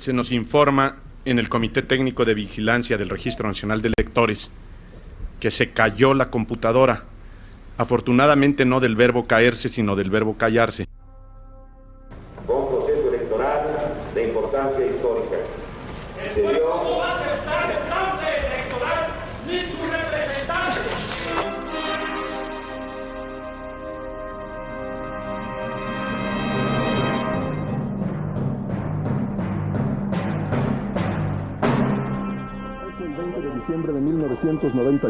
se nos informa en el Comité Técnico de Vigilancia del Registro Nacional de Electores que se cayó la computadora. Afortunadamente no del verbo caerse, sino del verbo callarse.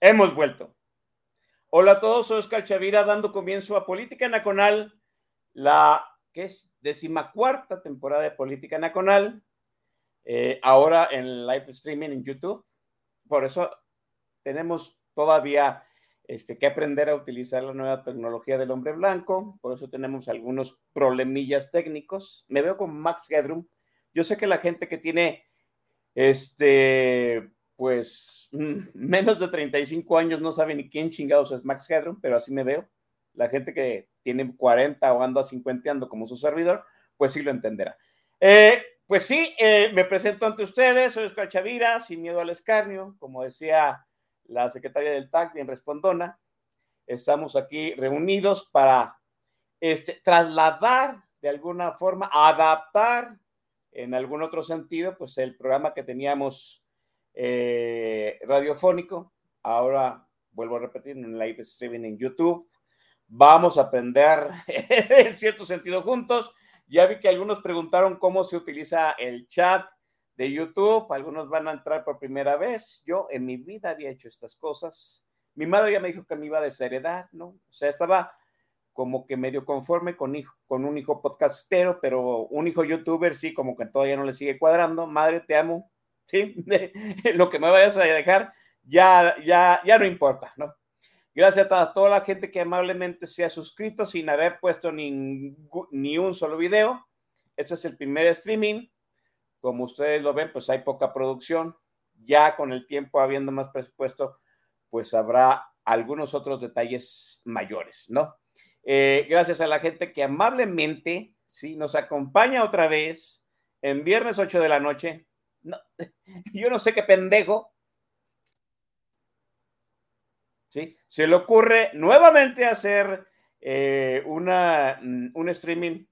hemos vuelto. Hola a todos, soy Oscar Chavira dando comienzo a Política Nacional, la que es decimacuarta temporada de Política Nacional, eh, ahora en live streaming en YouTube. Por eso tenemos todavía este, que aprender a utilizar la nueva tecnología del hombre blanco, por eso tenemos algunos problemillas técnicos. Me veo con Max Headroom. Yo sé que la gente que tiene este pues menos de 35 años no sabe ni quién chingados es Max Headroom, pero así me veo. La gente que tiene 40 o anda 50 como su servidor, pues sí lo entenderá. Eh, pues sí, eh, me presento ante ustedes, soy Oscar Chavira, sin miedo al escarnio, como decía la secretaria del TAC, bien respondona. Estamos aquí reunidos para este, trasladar de alguna forma, adaptar en algún otro sentido, pues el programa que teníamos eh, radiofónico. Ahora vuelvo a repetir en live streaming en YouTube. Vamos a aprender en cierto sentido juntos. Ya vi que algunos preguntaron cómo se utiliza el chat de YouTube. Algunos van a entrar por primera vez. Yo en mi vida había hecho estas cosas. Mi madre ya me dijo que me iba a desheredar, ¿no? O sea, estaba como que medio conforme con, hijo, con un hijo podcastero, pero un hijo youtuber sí, como que todavía no le sigue cuadrando. Madre, te amo, ¿sí? Lo que me vayas a dejar ya, ya, ya no importa, ¿no? Gracias a toda la gente que amablemente se ha suscrito sin haber puesto ni, ni un solo video. Este es el primer streaming. Como ustedes lo ven, pues hay poca producción. Ya con el tiempo, habiendo más presupuesto, pues habrá algunos otros detalles mayores, ¿no? Eh, gracias a la gente que amablemente, sí, nos acompaña otra vez en viernes 8 de la noche. No, yo no sé qué pendejo. ¿Sí? Se le ocurre nuevamente hacer eh, una, un streaming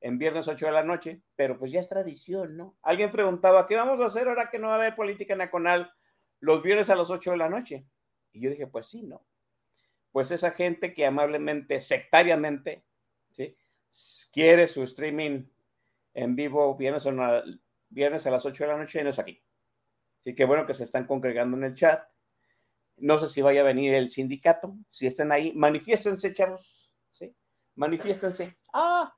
en viernes 8 de la noche, pero pues ya es tradición, ¿no? Alguien preguntaba, ¿qué vamos a hacer ahora que no va a haber política nacional los viernes a las 8 de la noche? Y yo dije, pues sí, ¿no? Pues esa gente que amablemente, sectariamente, ¿sí? quiere su streaming en vivo viernes, viernes a las 8 de la noche y no es aquí. Así que bueno que se están congregando en el chat. No sé si vaya a venir el sindicato. Si están ahí, manifiéstense, chavos. ¿sí? Manifiéstense. Ah,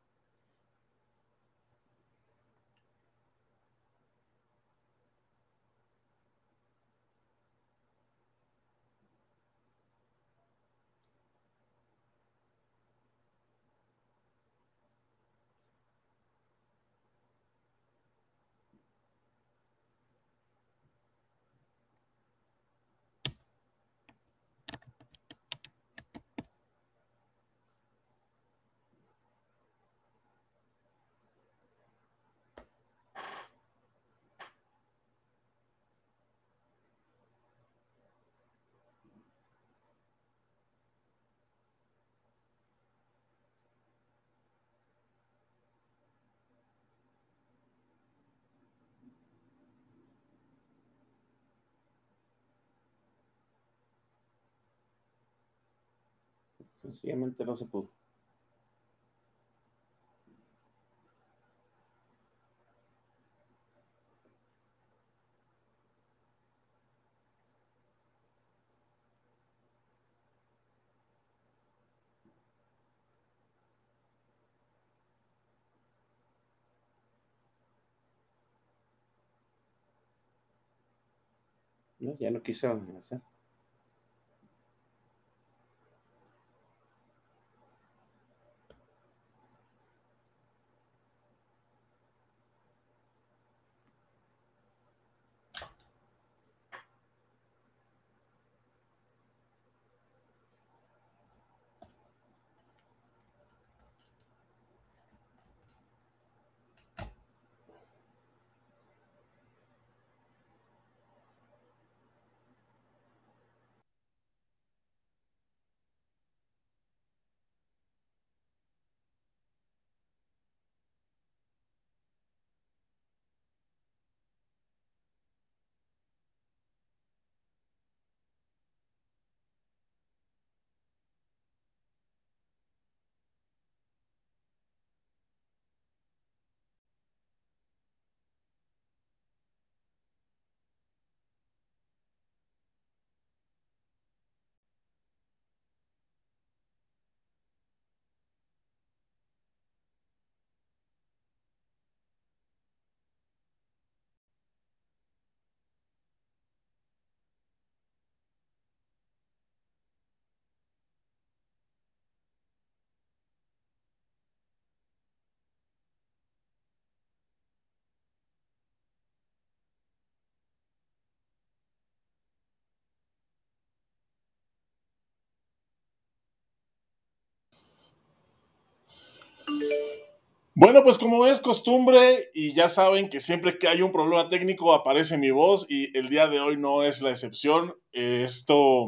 Sencillamente no se pudo. No, ya no quiso hacer. Bueno, pues como es costumbre y ya saben que siempre que hay un problema técnico aparece mi voz y el día de hoy no es la excepción. Esto,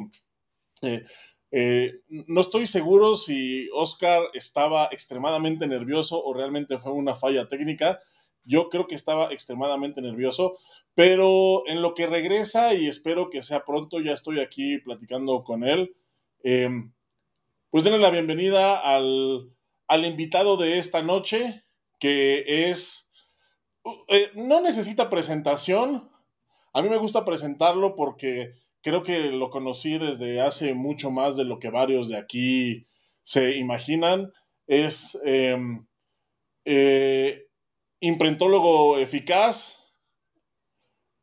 eh, eh, no estoy seguro si Oscar estaba extremadamente nervioso o realmente fue una falla técnica. Yo creo que estaba extremadamente nervioso, pero en lo que regresa y espero que sea pronto, ya estoy aquí platicando con él. Em, pues denle la bienvenida al al invitado de esta noche, que es, eh, no necesita presentación. A mí me gusta presentarlo porque creo que lo conocí desde hace mucho más de lo que varios de aquí se imaginan. Es em, eh, imprentólogo eficaz,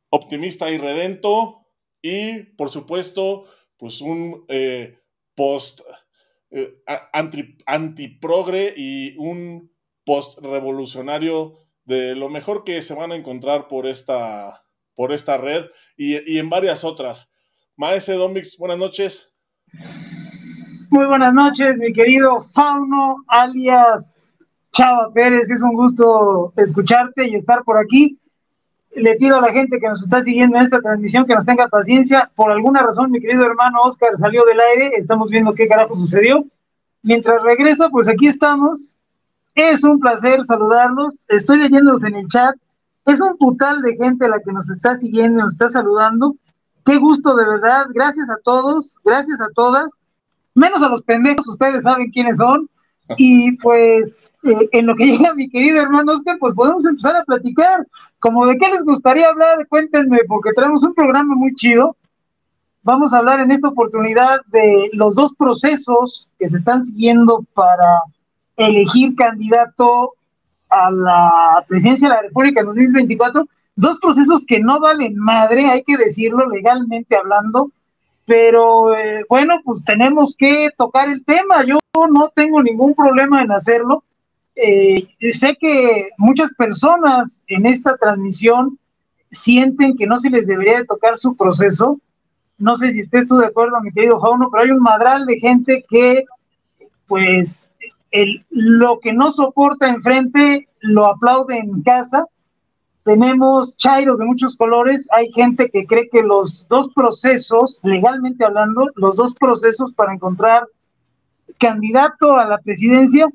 optimista y redento y, por supuesto, pues un eh, post eh, anti, antiprogre y un post-revolucionario de lo mejor que se van a encontrar por esta, por esta red y, en varias otras. Maese Domix, buenas noches. Muy buenas noches, mi querido Fauno, alias Chava Pérez. Es un gusto escucharte y estar por aquí. Le pido a la gente que nos está siguiendo en esta transmisión que nos tenga paciencia. Por alguna razón, mi querido hermano Oscar salió del aire. Estamos viendo qué carajo sucedió. Mientras regresa, pues aquí estamos. Es un placer saludarlos. Estoy leyéndolos en el chat. Es un putal de gente la que nos está siguiendo, nos está saludando. Qué gusto de verdad. Gracias a todos, gracias a todas. Menos a los pendejos, ustedes saben quiénes son. Y pues eh, en lo que llega mi querido hermano Oscar, pues podemos empezar a platicar. Como de qué les gustaría hablar, cuéntenme, porque tenemos un programa muy chido. Vamos a hablar en esta oportunidad de los dos procesos que se están siguiendo para elegir candidato a la presidencia de la República en 2024. Dos procesos que no valen madre, hay que decirlo legalmente hablando, pero eh, bueno, pues tenemos que tocar el tema. Yo no tengo ningún problema en hacerlo. Eh, sé que muchas personas en esta transmisión sienten que no se les debería de tocar su proceso. No sé si estés tú de acuerdo, mi querido Fauno, pero hay un madral de gente que, pues, lo que no soporta enfrente lo aplaude en casa tenemos chairos de muchos colores, hay gente que cree que los dos procesos, legalmente hablando, los dos procesos para encontrar candidato a la presidencia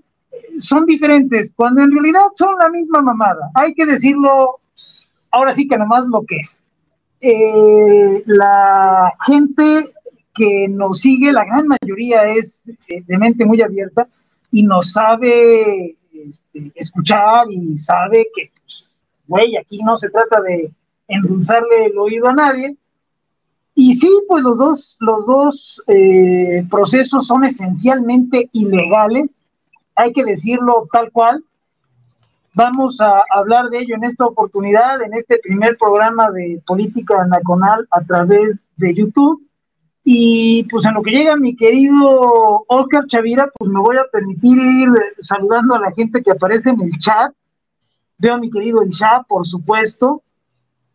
son diferentes, cuando en realidad son la misma mamada. Hay que decirlo ahora sí que nomás lo que es. Eh, la gente que nos sigue, la gran mayoría es eh, de mente muy abierta y nos sabe este, escuchar y sabe que, pues, güey, aquí no se trata de endulzarle el oído a nadie. Y sí, pues los dos, los dos eh, procesos son esencialmente ilegales, hay que decirlo tal cual. Vamos a hablar de ello en esta oportunidad, en este primer programa de política nacional a través de YouTube. Y pues en lo que llega mi querido Oscar Chavira, pues me voy a permitir ir saludando a la gente que aparece en el chat. Veo a mi querido El por supuesto.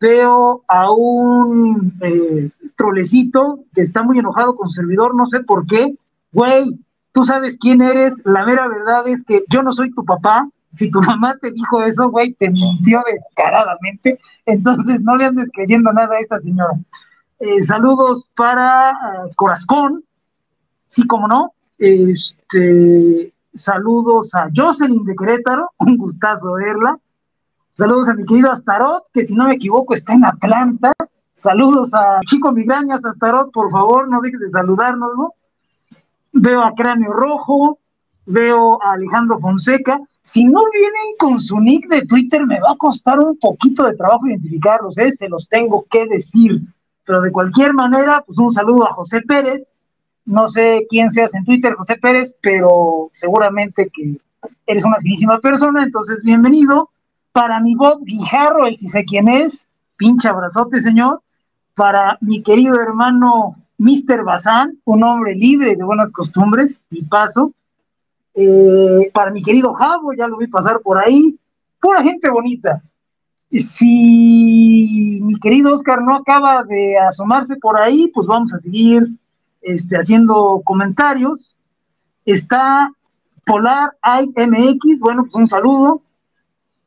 Veo a un eh, trolecito que está muy enojado con su servidor, no sé por qué. Güey, tú sabes quién eres. La mera verdad es que yo no soy tu papá si tu mamá te dijo eso, güey, te mintió descaradamente, entonces no le andes creyendo nada a esa señora. Eh, saludos para uh, Corazón, sí, como no. Este, saludos a Jocelyn de Querétaro, un gustazo verla. Saludos a mi querido Astarot, que si no me equivoco está en Atlanta. Saludos a Chico Migrañas, Astarot, por favor, no dejes de saludarnos, ¿no? Veo a Cráneo Rojo, veo a Alejandro Fonseca. Si no vienen con su nick de Twitter, me va a costar un poquito de trabajo identificarlos, ¿eh? se los tengo que decir. Pero de cualquier manera, pues un saludo a José Pérez. No sé quién seas en Twitter, José Pérez, pero seguramente que eres una finísima persona, entonces bienvenido. Para mi Bob Guijarro, el si sé quién es, pinche abrazote, señor. Para mi querido hermano Mr. Bazán, un hombre libre de buenas costumbres, y paso. Eh, para mi querido Javo, ya lo vi pasar por ahí. Pura gente bonita. Si mi querido Oscar no acaba de asomarse por ahí, pues vamos a seguir este, haciendo comentarios. Está Polar IMX, bueno, pues un saludo.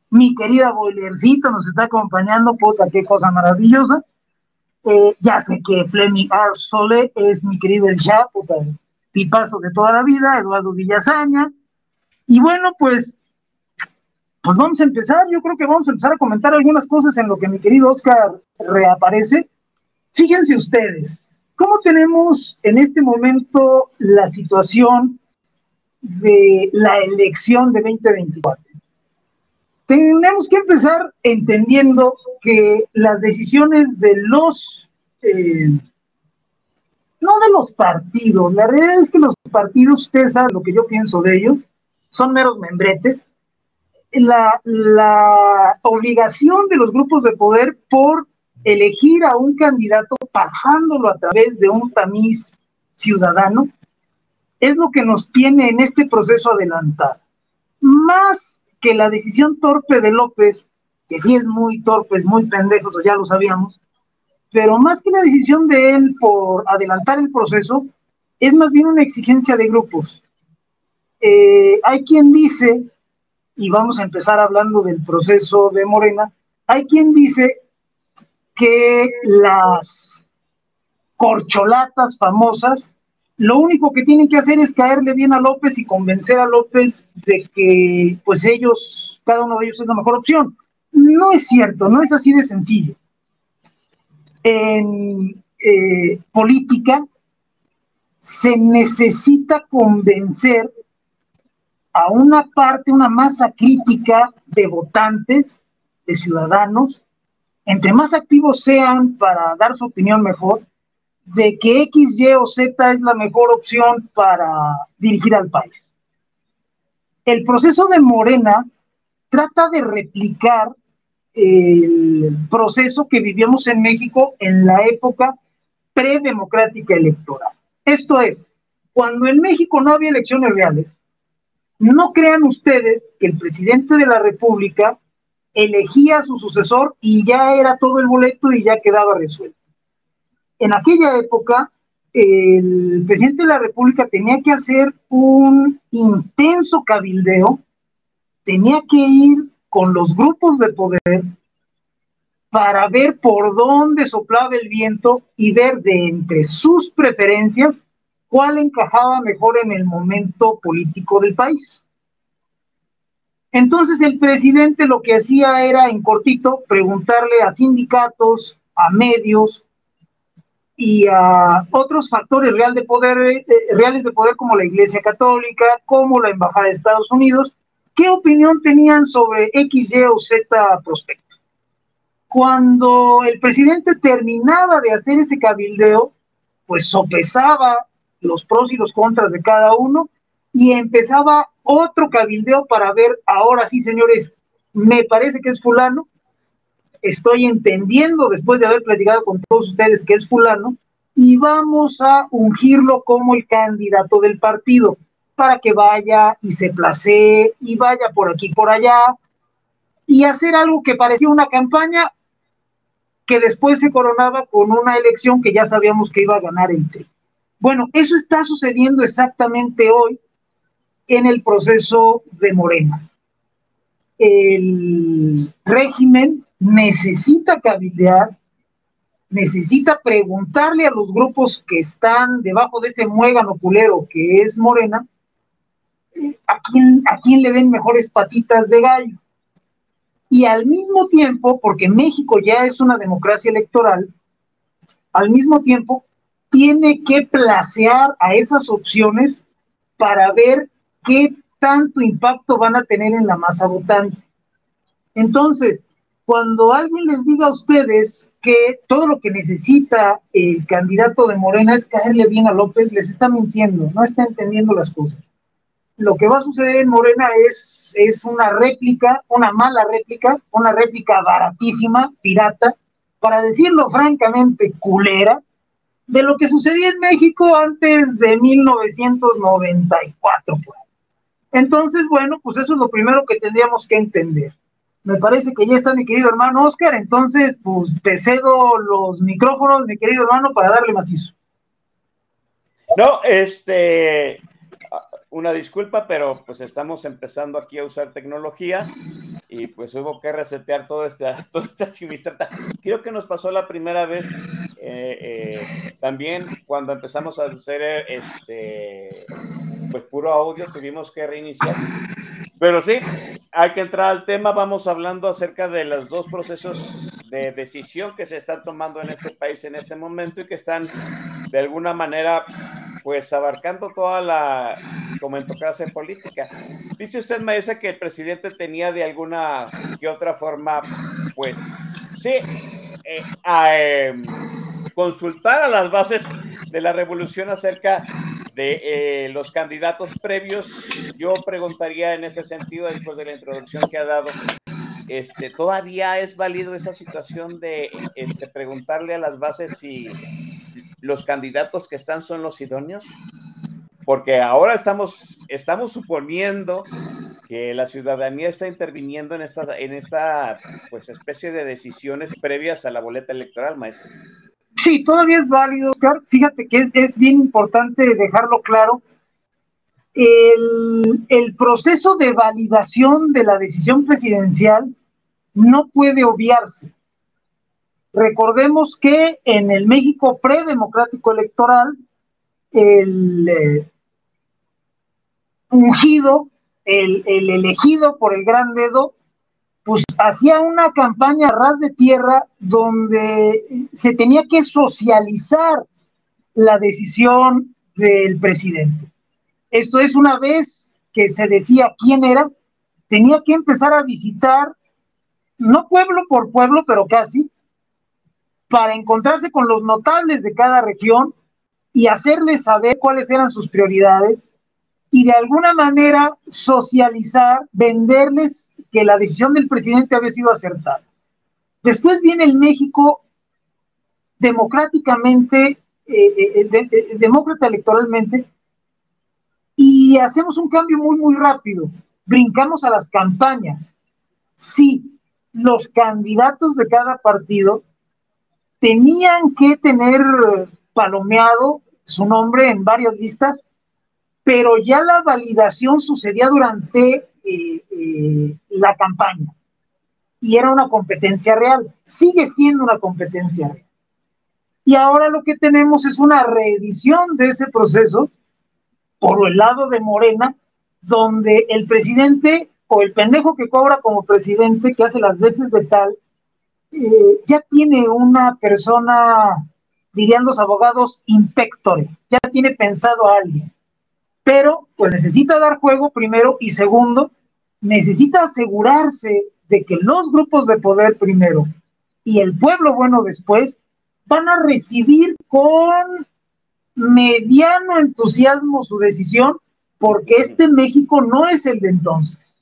Mi querida Boilercito nos está acompañando, puta, qué cosa maravillosa. Eh, ya sé que Fleming R. Sole es mi querido El Chat, puta, pipazo de toda la vida, Eduardo Villazaña. Y bueno, pues pues vamos a empezar, yo creo que vamos a empezar a comentar algunas cosas en lo que mi querido Oscar reaparece. Fíjense ustedes, ¿cómo tenemos en este momento la situación de la elección de 2024? Tenemos que empezar entendiendo que las decisiones de los, eh, no de los partidos, la realidad es que los partidos, ustedes saben lo que yo pienso de ellos, son meros membretes, la, obligación de los grupos de poder por elegir a un candidato pasándolo a través de un tamiz ciudadano es lo que nos tiene en este proceso adelantado. Más que la decisión torpe de López, que sí es muy torpe, es muy pendejo, ya lo sabíamos, pero más que la decisión de él por adelantar el proceso, es más bien una exigencia de grupos. Eh, hay quien dice y vamos a empezar hablando del proceso de Morena, hay quien dice que las corcholatas famosas, lo único que tienen que hacer es caerle bien a López y convencer a López de que pues ellos, cada uno de ellos es la mejor opción. No es cierto, no es así de sencillo. En eh, política se necesita convencer a una parte, una masa crítica de votantes, de ciudadanos, entre más activos sean para dar su opinión mejor, de que X, Y o Z es la mejor opción para dirigir al país. El proceso de Morena trata de replicar el proceso que vivíamos en México en la época predemocrática electoral. Esto es, cuando en México no había elecciones reales, no crean ustedes que el presidente de la República elegía a su sucesor y ya era todo el boleto y ya quedaba resuelto. En aquella época, el presidente de la República tenía que hacer un intenso cabildeo, tenía que ir con los grupos de poder para ver por dónde soplaba el viento y ver de entre sus preferencias cuál encajaba mejor en el momento político del país. Entonces el presidente lo que hacía era, en cortito, preguntarle a sindicatos, a medios, y a otros factores real de poder, eh, reales de poder como la Iglesia Católica, como la Embajada de Estados Unidos, qué opinión tenían sobre X, Y o Z prospecto. Cuando el presidente terminaba de hacer ese cabildeo, pues sopesaba los pros y los contras de cada uno. Y empezaba otro cabildeo para ver, ahora sí, señores, me parece que es fulano, estoy entendiendo después de haber platicado con todos ustedes que es fulano, y vamos a ungirlo como el candidato del partido para que vaya y se placee y vaya por aquí por allá y hacer algo que parecía una campaña que después se coronaba con una elección que ya sabíamos que iba a ganar el TRI. Bueno, eso está sucediendo exactamente hoy en el proceso de Morena. El régimen necesita cabildear, necesita preguntarle a los grupos que están debajo de ese muégano culero que es Morena, a quién, a quién le den mejores patitas de gallo. Y al mismo tiempo, porque México ya es una democracia electoral, al mismo tiempo tiene que placear a esas opciones para ver qué tanto impacto van a tener en la masa votante. Entonces, cuando alguien les diga a ustedes que todo lo que necesita el candidato de Morena es caerle bien a López, les está mintiendo, no está entendiendo las cosas. Lo que va a suceder en Morena es, es una réplica, una mala réplica, una réplica baratísima, pirata, para decirlo francamente, culera, de lo que sucedía en México antes de 1994. Pues. Entonces, bueno, pues eso es lo primero que tendríamos que entender me parece que ya está mi querido hermano Oscar, entonces pues te cedo los micrófonos, mi querido hermano, para darle macizo. No, este, una disculpa, pero pues estamos empezando aquí a usar tecnología y pues hubo que resetear todo este, toda esta chimistrata. Creo que nos pasó la primera vez eh, eh, también cuando empezamos a hacer este, pues puro audio, tuvimos que reiniciar. Pero sí, hay que entrar al tema. Vamos hablando acerca de los dos procesos de decisión que se están tomando en este país en este momento y que están de alguna manera pues abarcando toda la comentocracia política. Dice usted, Maese, que el presidente tenía de alguna que otra forma, pues sí, eh, a, em, consultar a las bases de la revolución acerca de eh, los candidatos previos, yo preguntaría en ese sentido, después de la introducción que ha dado, este, ¿todavía es válido esa situación de este, preguntarle a las bases si los candidatos que están son los idóneos? Porque ahora estamos, estamos suponiendo que la ciudadanía está interviniendo en esta, en esta pues, especie de decisiones previas a la boleta electoral, maestro. Sí, todavía es válido, Oscar. Fíjate que es, bien importante dejarlo claro. El, el, proceso de validación de la decisión presidencial no puede obviarse. Recordemos que en el México predemocrático electoral, el eh, ungido, el, el elegido por el gran dedo, pues hacía una campaña ras de tierra donde se tenía que socializar la decisión del presidente. Esto es una vez que se decía quién era, tenía que empezar a visitar, no pueblo por pueblo, pero casi, para encontrarse con los notables de cada región y hacerles saber cuáles eran sus prioridades y de alguna manera socializar, venderles que la decisión del presidente había sido acertada. Después viene el México democráticamente, eh, eh, eh, demócrata electoralmente, y hacemos un cambio muy, muy rápido. Brincamos a las campañas. Sí, los candidatos de cada partido tenían que tener palomeado su nombre en varias listas, pero ya la validación sucedía durante eh, eh, la campaña y era una competencia real, sigue siendo una competencia real. Y ahora lo que tenemos es una reedición de ese proceso por el lado de Morena, donde el presidente o el pendejo que cobra como presidente, que hace las veces de tal, eh, ya tiene una persona dirían los abogados, impectore, ya tiene pensado a alguien. Pero, pues necesita dar juego primero y segundo, necesita asegurarse de que los grupos de poder primero y el pueblo bueno después van a recibir con mediano entusiasmo su decisión, porque este México no es el de entonces.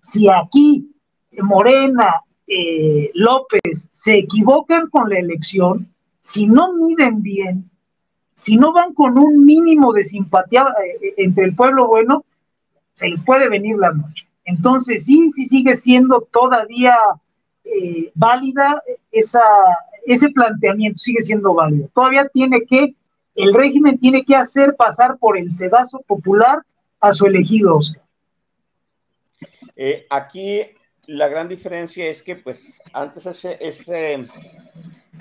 Si aquí Morena, eh, López se equivocan con la elección, si no miden bien, si no van con un mínimo de simpatía eh, entre el pueblo bueno, se les puede venir la noche. Entonces, sí, sí sigue siendo todavía eh, válida esa, ese planteamiento, sigue siendo válido. Todavía tiene que, el régimen tiene que hacer pasar por el sedazo popular a su elegido Oscar. Eh, aquí la gran diferencia es que, pues, antes ese,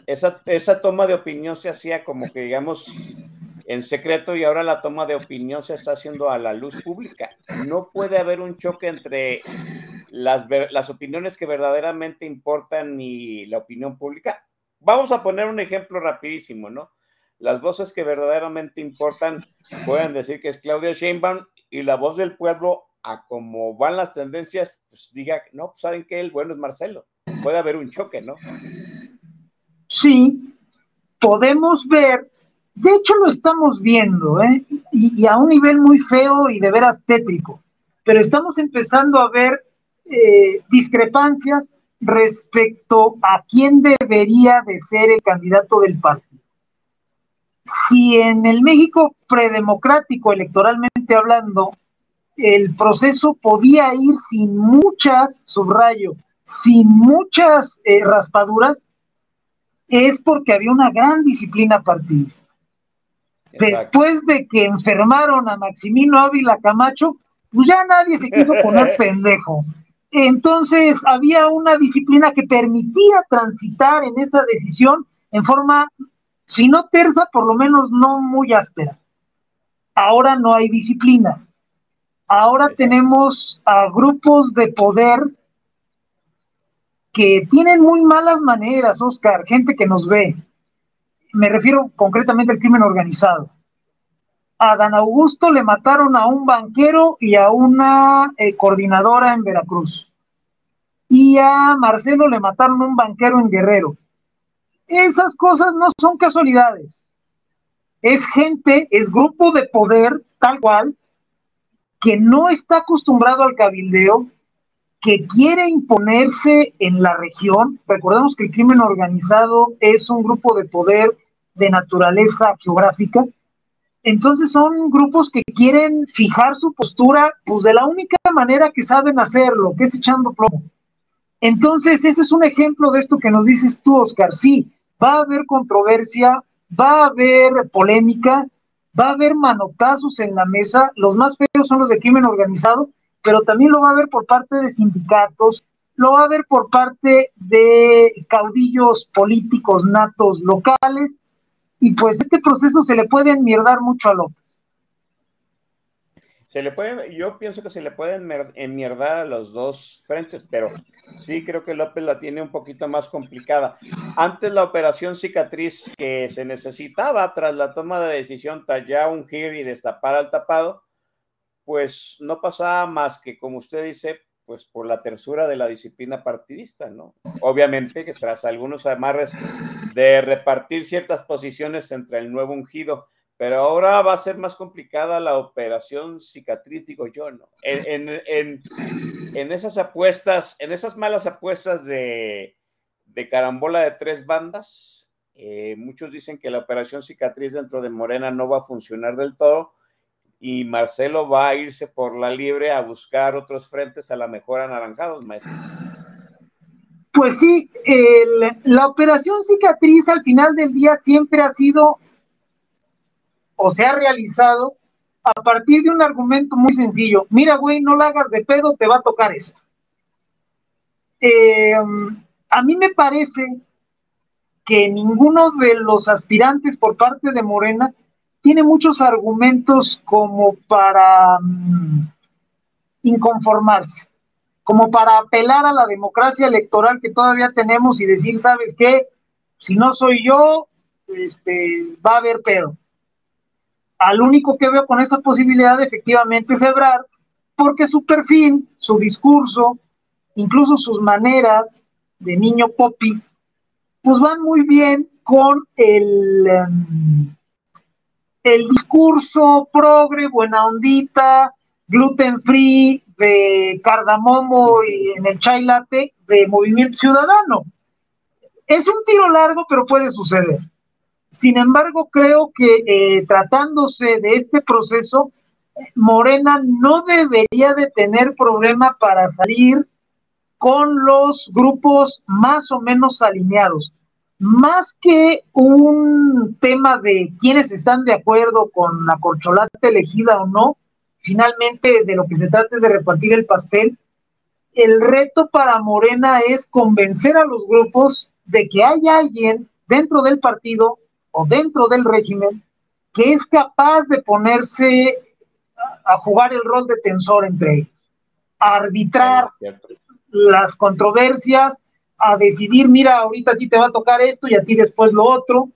esa, esa toma de opinión se hacía como que, digamos, en secreto y ahora la toma de opinión se está haciendo a la luz pública. No puede haber un choque entre las, las opiniones que verdaderamente importan y la opinión pública. Vamos a poner un ejemplo rapidísimo, ¿no? Las voces que verdaderamente importan pueden decir que es Claudia Sheinbaum y la voz del pueblo, a cómo van las tendencias, pues diga, no, pues saben que el bueno es Marcelo. Puede haber un choque, ¿no? Sí, podemos ver de hecho, lo estamos viendo, ¿eh? y, a un nivel muy feo y de veras tétrico, pero estamos empezando a ver eh, discrepancias respecto a quién debería de ser el candidato del partido. Si en el México predemocrático, electoralmente hablando, el proceso podía ir sin muchas, subrayo, sin muchas eh, raspaduras, es porque había una gran disciplina partidista. Después de que enfermaron a Maximino Ávila Camacho, pues ya nadie se quiso poner pendejo. Entonces había una disciplina que permitía transitar en esa decisión en forma, si no tersa, por lo menos no muy áspera. Ahora no hay disciplina. Ahora tenemos a grupos de poder que tienen muy malas maneras, Oscar, gente que nos ve, me refiero concretamente al crimen organizado. A Dan Augusto le mataron a un banquero y a una eh, coordinadora en Veracruz. Y a Marcelo le mataron a un banquero en Guerrero. Esas cosas no son casualidades. Es gente, es grupo de poder tal cual, que no está acostumbrado al cabildeo, que quiere imponerse en la región. Recordemos que el crimen organizado es un grupo de poder de naturaleza geográfica. Entonces son grupos que quieren fijar su postura, pues de la única manera que saben hacerlo, que es echando plomo. Entonces, ese es un ejemplo de esto que nos dices tú, Oscar. Sí, va a haber controversia, va a haber polémica, va a haber manotazos en la mesa. Los más feos son los de crimen organizado, pero también lo va a haber por parte de sindicatos, lo va a haber por parte de caudillos políticos natos locales, y pues este proceso se le puede enmierdar mucho a López. Se le puede, yo pienso que se le pueden enmierdar a los dos frentes, pero sí creo que López la tiene un poquito más complicada. Antes la operación cicatriz que se necesitaba tras la toma de decisión ya ungir y destapar al tapado, pues no pasaba más que, como usted dice, pues por la tersura de la disciplina partidista, ¿no? Obviamente que tras algunos amarres de repartir ciertas posiciones entre el nuevo ungido, pero ahora va a ser más complicada la operación cicatriz, digo yo, ¿no? En, en, en, esas apuestas, en esas malas apuestas de, de carambola de tres bandas, eh, muchos dicen que la operación cicatriz dentro de Morena no va a funcionar del todo, y Marcelo va a irse por la libre a buscar otros frentes a la mejor anaranjados, maestro. Pues sí, la operación cicatriz al final del día siempre ha sido o se ha realizado a partir de un argumento muy sencillo. Mira, güey, no la hagas de pedo, te va a tocar esto. Eh, a mí me parece que ninguno de los aspirantes por parte de Morena tiene muchos argumentos como para mm, inconformarse, como para apelar a la democracia electoral que todavía tenemos y decir, ¿sabes qué? Si no soy yo, este, va a haber pedo. Al único que veo con esa posibilidad efectivamente es porque su perfil, su discurso, incluso sus maneras de niño popis, pues van muy bien con el, em, el discurso progre, buena ondita, gluten free, de cardamomo y en el chai latte de Movimiento Ciudadano. Es un tiro largo, pero puede suceder. Sin embargo, creo que eh, tratándose de este proceso, Morena no debería de tener problema para salir con los grupos más o menos alineados. Más que un tema de quienes están de acuerdo con la corcholata elegida o no, finalmente de lo que se trata es de repartir el pastel. El reto para Morena es convencer a los grupos de que hay alguien dentro del partido o dentro del régimen que es capaz de ponerse a jugar el rol de tensor entre ellos, a arbitrar las controversias, a decidir, mira, ahorita a ti te va a tocar esto y a ti después lo otro.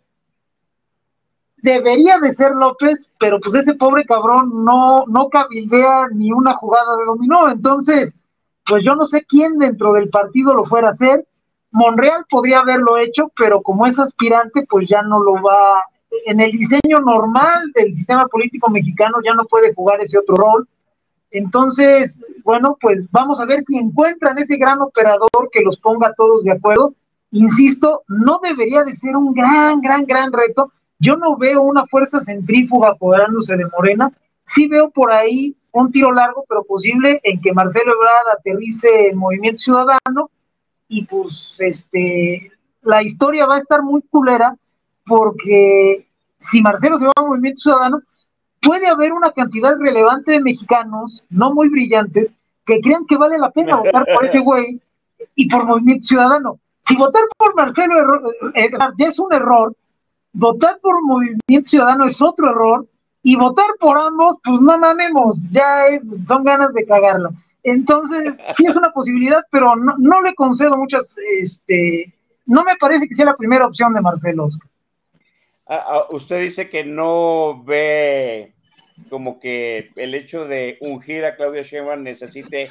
Debería de ser López, pero pues ese pobre cabrón no, no cabildea ni una jugada de dominó. Entonces, pues yo no sé quién dentro del partido lo fuera a hacer. Monreal podría haberlo hecho, pero como es aspirante, pues ya no lo va. En el diseño normal del sistema político mexicano ya no puede jugar ese otro rol. Entonces, bueno, pues vamos a ver si encuentran ese gran operador que los ponga todos de acuerdo. Insisto, no debería de ser un gran, gran, gran reto. Yo no veo una fuerza centrífuga apoderándose de Morena. Sí veo por ahí un tiro largo, pero posible, en que Marcelo Ebrard aterrice el Movimiento Ciudadano y pues este la historia va a estar muy culera porque si Marcelo se va al Movimiento Ciudadano, puede haber una cantidad relevante de mexicanos, no muy brillantes, que crean que vale la pena votar por ese güey y por Movimiento Ciudadano. Si votar por Marcelo eh, ya es un error, votar por Movimiento Ciudadano es otro error, y votar por ambos, pues no mamemos, ya es, son ganas de cagarla. Entonces, sí es una posibilidad, pero no, no le concedo muchas, este, no me parece que sea la primera opción de Marcelo. Ah, ah, usted dice que no ve como que el hecho de ungir a Claudia Sheinbaum necesite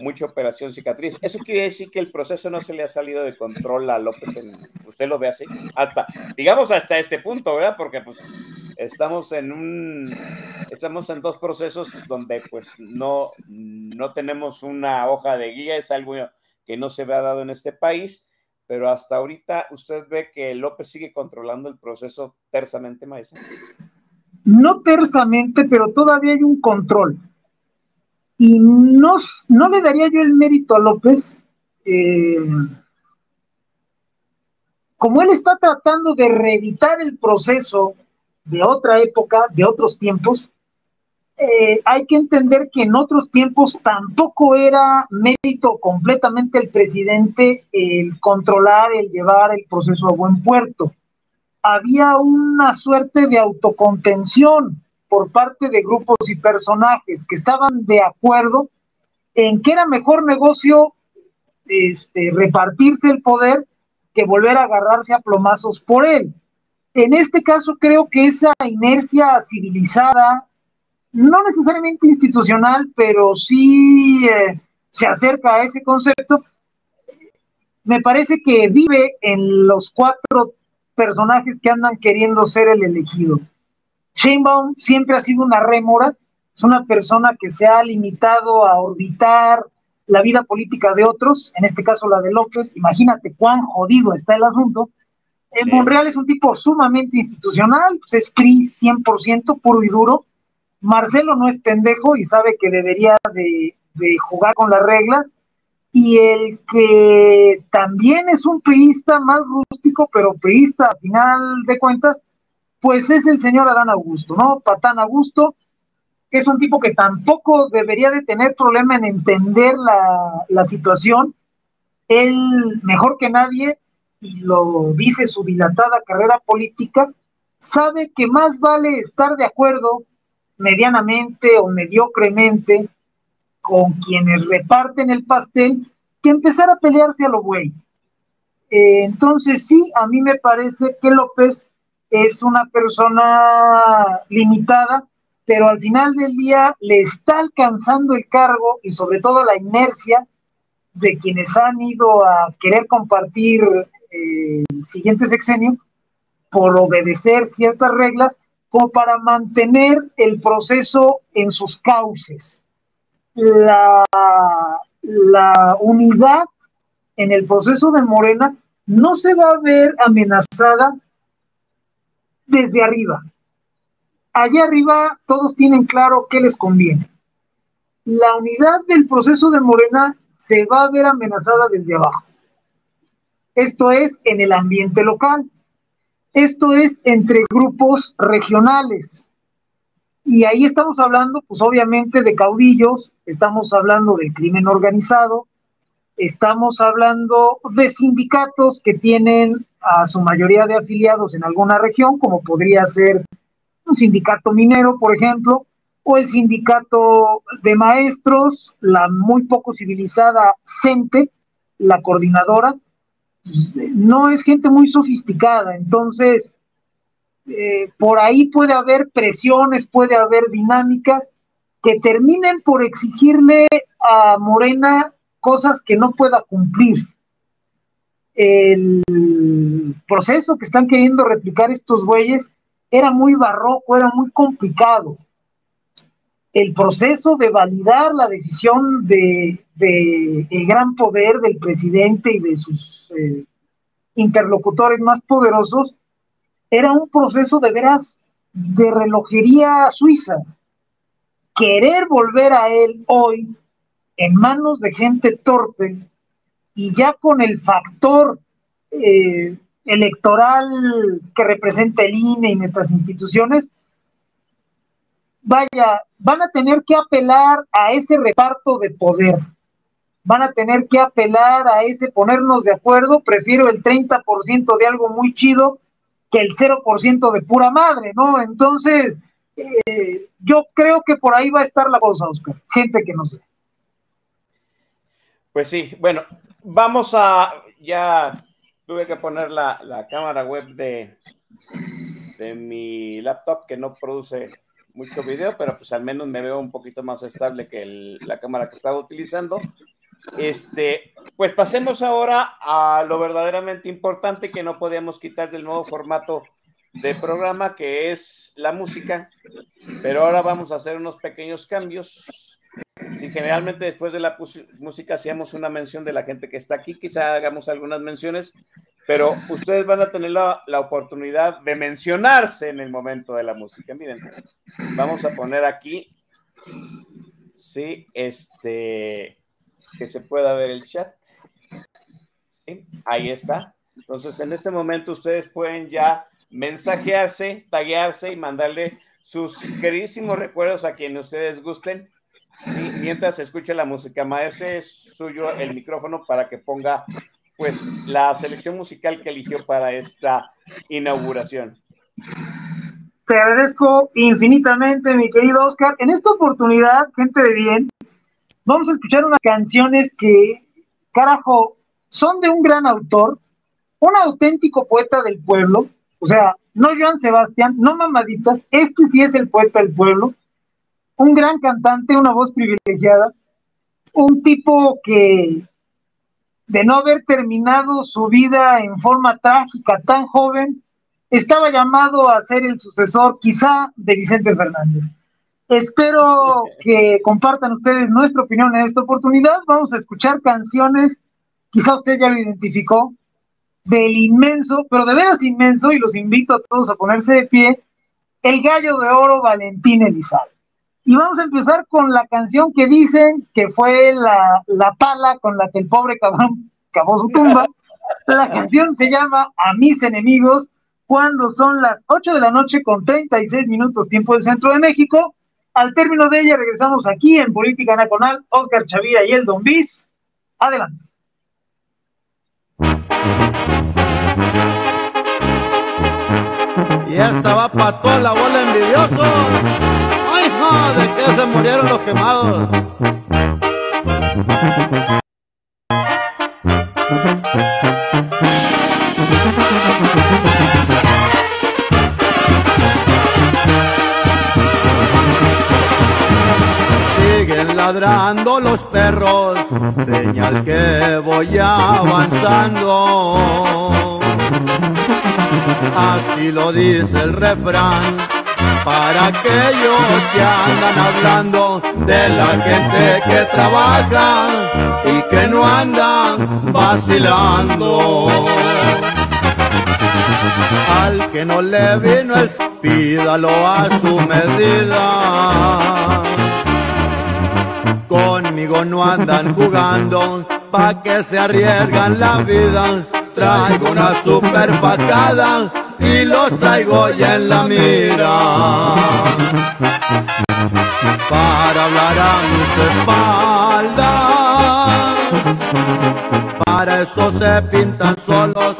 mucha operación cicatriz. Eso quiere decir que el proceso no se le ha salido de control a López. Usted lo ve así, hasta, digamos hasta este punto, ¿verdad? Porque pues estamos en un, estamos en dos procesos donde pues no, no tenemos una hoja de guía, es algo que no se ve dado en este país pero hasta ahorita usted ve que López sigue controlando el proceso tersamente, maestra. No tersamente, pero todavía hay un control. Y no, no le daría yo el mérito a López. Eh, como él está tratando de reeditar el proceso de otra época, de otros tiempos, eh, hay que entender que en otros tiempos tampoco era mérito completamente el presidente el controlar, el llevar el proceso a buen puerto. Había una suerte de autocontención por parte de grupos y personajes que estaban de acuerdo en que era mejor negocio este, repartirse el poder que volver a agarrarse a plomazos por él. En este caso creo que esa inercia civilizada, no necesariamente institucional, pero sí eh, se acerca a ese concepto, me parece que vive en los cuatro personajes que andan queriendo ser el elegido. Sheinbaum siempre ha sido una rémora, es una persona que se ha limitado a orbitar la vida política de otros, en este caso la de López, imagínate cuán jodido está el asunto. En Monreal es un tipo sumamente institucional, pues es PRI 100% puro y duro, Marcelo no es pendejo y sabe que debería de, jugar con las reglas. Y el que también es un priista más rústico, pero priista a final de cuentas, pues es el señor Adán Augusto, ¿no? Patán Augusto, que es un tipo que tampoco debería de tener problema en entender la, la situación. Él, mejor que nadie, y lo dice su dilatada carrera política, sabe que más vale estar de acuerdo medianamente o mediocremente con quienes reparten el pastel que empezar a pelearse a lo güey. Eh, entonces sí, a mí me parece que López es una persona limitada, pero al final del día le está alcanzando el cargo y sobre todo la inercia de quienes han ido a querer compartir eh, el siguiente sexenio por obedecer ciertas reglas como para mantener el proceso en sus cauces. La, la unidad en el proceso de Morena no se va a ver amenazada desde arriba. Allá arriba todos tienen claro qué les conviene. La unidad del proceso de Morena se va a ver amenazada desde abajo. Esto es en el ambiente local. Esto es entre grupos regionales. Y ahí estamos hablando, pues obviamente, de caudillos, estamos hablando del crimen organizado, estamos hablando de sindicatos que tienen a su mayoría de afiliados en alguna región, como podría ser un sindicato minero, por ejemplo, o el sindicato de maestros, la muy poco civilizada CENTE, la coordinadora, no es gente muy sofisticada, entonces eh, por ahí puede haber presiones, puede haber dinámicas que terminen por exigirle a Morena cosas que no pueda cumplir. El proceso que están queriendo replicar estos bueyes era muy barroco, era muy complicado. El proceso de validar la decisión de, el gran poder del presidente y de sus eh, interlocutores más poderosos era un proceso de veras de relojería suiza. Querer volver a él hoy en manos de gente torpe y ya con el factor eh, electoral que representa el INE y nuestras instituciones, vaya, van a tener que apelar a ese reparto de poder, van a tener que apelar a ese ponernos de acuerdo, prefiero el 30% de algo muy chido que el 0% de pura madre, ¿no? Entonces, eh, yo creo que por ahí va a estar la cosa, Oscar, gente que no sé. Pues sí, bueno, vamos a, ya tuve que poner la, cámara web de, de mi laptop que no produce mucho video, pero pues al menos me veo un poquito más estable que la cámara que estaba utilizando. Este, pues pasemos ahora a lo verdaderamente importante que no podíamos quitar del nuevo formato de programa, que es la música, pero ahora vamos a hacer unos pequeños cambios Sí, generalmente después de la música hacíamos una mención de la gente que está aquí, quizá hagamos algunas menciones, pero ustedes van a tener la, oportunidad de mencionarse en el momento de la música. Miren, vamos a poner aquí, sí, este, que se pueda ver el chat. Sí, ahí está. Entonces, en este momento ustedes pueden ya mensajearse, taguearse y mandarle sus queridísimos recuerdos a quien ustedes gusten Sí, mientras escuche la música, maestro, es suyo el micrófono para que ponga pues la selección musical que eligió para esta inauguración. Te agradezco infinitamente, mi querido Oscar. En esta oportunidad, gente de bien, vamos a escuchar unas canciones que, carajo, son de un gran autor, un auténtico poeta del pueblo, o sea, no Joan Sebastián, no mamaditas, este sí es el poeta del pueblo un gran cantante, una voz privilegiada, un tipo que de no haber terminado su vida en forma trágica tan joven, estaba llamado a ser el sucesor quizá de Vicente Fernández. Espero que compartan ustedes nuestra opinión en esta oportunidad. Vamos a escuchar canciones, quizá usted ya lo identificó, del inmenso, pero de veras inmenso, y los invito a todos a ponerse de pie, el gallo de oro Valentín Elizalde. Y vamos a empezar con la canción que dicen que fue la, pala con la que el pobre cabrón cavó su tumba. La canción se llama A mis enemigos, cuando son las 8 de la noche con 36 minutos tiempo del centro de México. Al término de ella regresamos aquí en Política Nacional, Oscar Chavira y el Don Bis. Adelante. Y esta va para toda la bola envidiosos de que se murieron los quemados. Siguen ladrando los perros, señal que voy avanzando. Así lo dice el refrán para aquellos que andan hablando de la gente que trabaja y que no andan vacilando. Al que no le vino el pídalo a su medida. Conmigo no andan jugando, pa' que se arriesgan la vida. Traigo una super pacada y los traigo ya en la mira. Para hablar a mis espaldas, para eso se pintan solos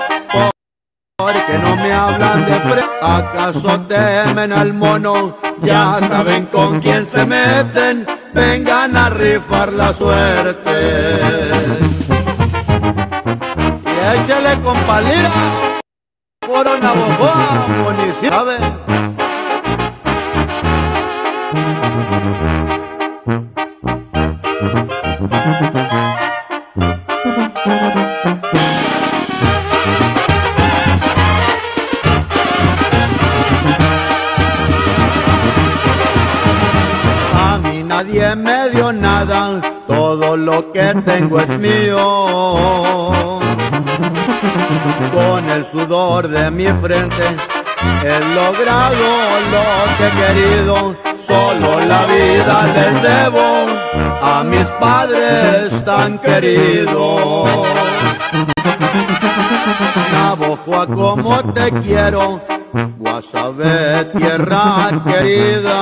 porque no me hablan de frente. ¿Acaso temen al mono? Ya saben con quién se meten. Vengan a rifar la suerte. Y échale con palira. Por una boboa, municipio. A mí nadie me dio nada, todo lo que tengo es mío. Con el sudor de mi frente he logrado lo que he querido, solo la vida les debo a mis padres tan queridos. Navojoa como te quiero, Guasave tierra querida.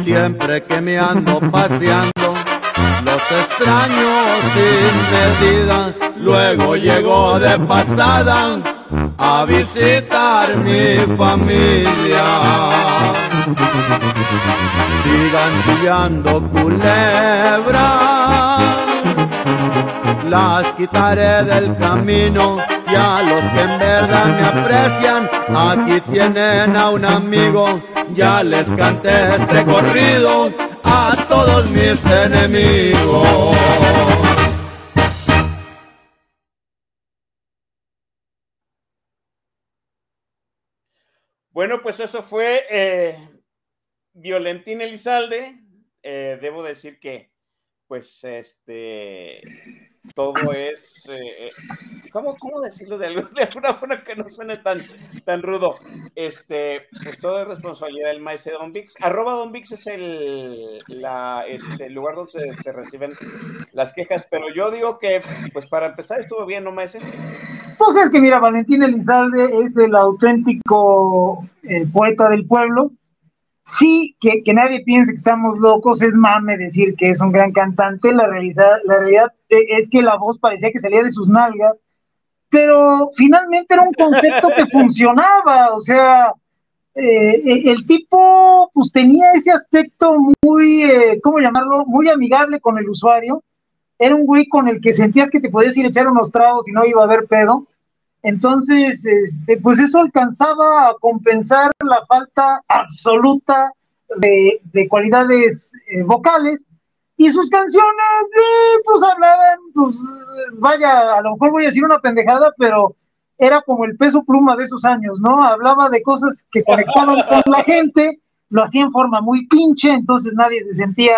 Siempre que me ando paseando, los extraño sin medida. Luego llego de pasada a visitar mi familia. Sigan chillando culebras, las quitaré del camino. Y a los que en verdad me aprecian, aquí tienen a un amigo. Ya les canté este corrido a todos mis enemigos. Bueno, pues eso fue eh, Violentín Elizalde. Eh, debo decir que, pues, este, todo es, eh, ¿cómo, ¿cómo, decirlo de, alguna forma que no suene tan, tan rudo? Este, pues todo es responsabilidad del maestro Don Vix. Arroba Don Vix es el, este, el lugar donde se, reciben las quejas, pero yo digo que, pues para empezar, estuvo bien, ¿no, maestro? Pues es que mira, Valentín Elizalde es el auténtico eh, poeta del pueblo. Sí, que, que, nadie piense que estamos locos, es mame decir que es un gran cantante. La realidad, la realidad es que la voz parecía que salía de sus nalgas, pero finalmente era un concepto que funcionaba. O sea, eh, el tipo pues tenía ese aspecto muy, eh, ¿cómo llamarlo? Muy amigable con el usuario era un güey con el que sentías que te podías ir a echar unos tragos y no iba a haber pedo. Entonces, este, pues eso alcanzaba a compensar la falta absoluta de, de cualidades eh, vocales. Y sus canciones, eh, pues hablaban, pues vaya, a lo mejor voy a decir una pendejada, pero era como el peso pluma de esos años, ¿no? Hablaba de cosas que conectaban con la gente, lo hacía en forma muy pinche, entonces nadie se sentía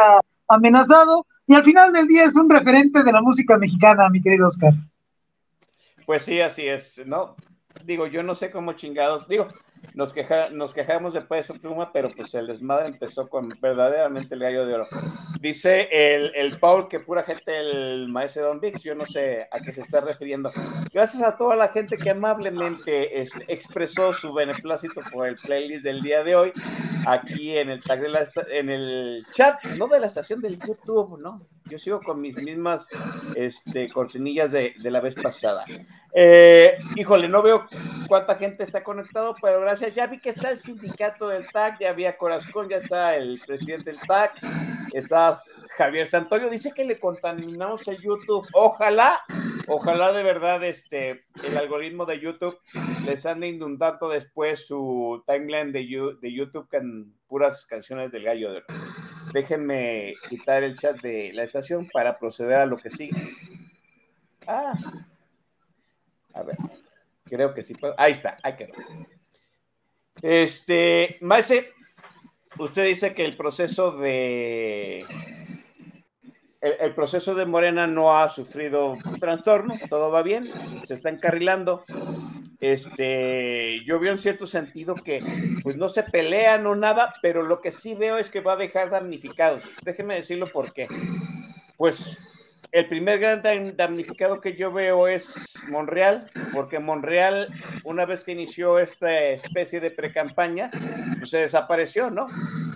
amenazado y al final del día es un referente de la música mexicana, mi querido Oscar. Pues sí, así es, ¿no? Digo, yo no sé cómo chingados, digo, nos, queja, nos quejamos de peso pluma, pero pues el desmadre empezó con verdaderamente el gallo de oro. Dice el, el Paul que pura gente el maestro Don Vix, yo no sé a qué se está refiriendo. Gracias a toda la gente que amablemente expresó su beneplácito por el playlist del día de hoy, aquí en el tag de la en el chat, no de la estación del YouTube, ¿no? Yo sigo con mis mismas este, cortinillas de, de la vez pasada. Eh, híjole, no veo cuánta gente está conectado, pero gracias. Ya vi que está el sindicato del TAC, ya había Corazón, ya está el presidente del TAC, está Javier Santorio, dice que le contaminamos el YouTube. Ojalá, ojalá de verdad este, el algoritmo de YouTube les ande inundando después su timeline de, de YouTube con puras canciones del gallo de. Déjenme quitar el chat de la estación para proceder a lo que sigue. Ah, a ver, creo que sí puedo. Ahí está, ahí quedó. Este, Maese, usted dice que el proceso de el, proceso de Morena no ha sufrido trastorno, todo va bien, se está encarrilando. Este, yo veo en cierto sentido que pues no se pelean o nada, pero lo que sí veo es que va a dejar damnificados. Déjeme decirlo por qué. Pues el primer gran damnificado que yo veo es Monreal, porque Monreal, una vez que inició esta especie de precampaña, pues se desapareció, ¿no?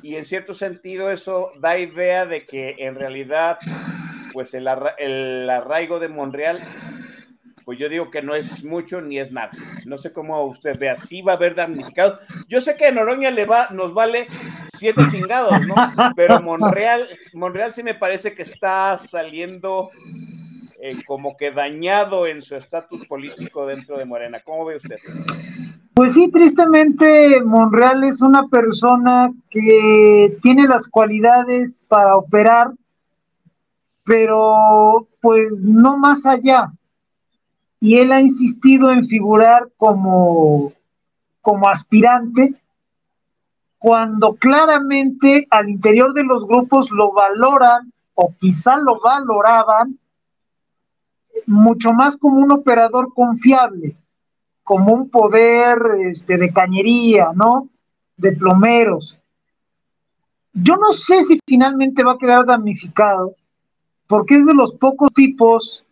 Y en cierto sentido eso da idea de que en realidad, pues el, el arraigo de Monreal pues yo digo que no es mucho ni es nada. No sé cómo usted ve, así va a haber damnificados. Yo sé que Noroña le va, nos vale siete chingados, ¿no? Pero Monreal, Monreal sí me parece que está saliendo eh, como que dañado en su estatus político dentro de Morena. ¿Cómo ve usted? Pues sí, tristemente Monreal es una persona que tiene las cualidades para operar, pero pues no más allá y él ha insistido en figurar como, como aspirante cuando claramente al interior de los grupos lo valoran o quizá lo valoraban mucho más como un operador confiable, como un poder este, de cañería, ¿no? De plomeros. Yo no sé si finalmente va a quedar damnificado, porque es de los pocos tipos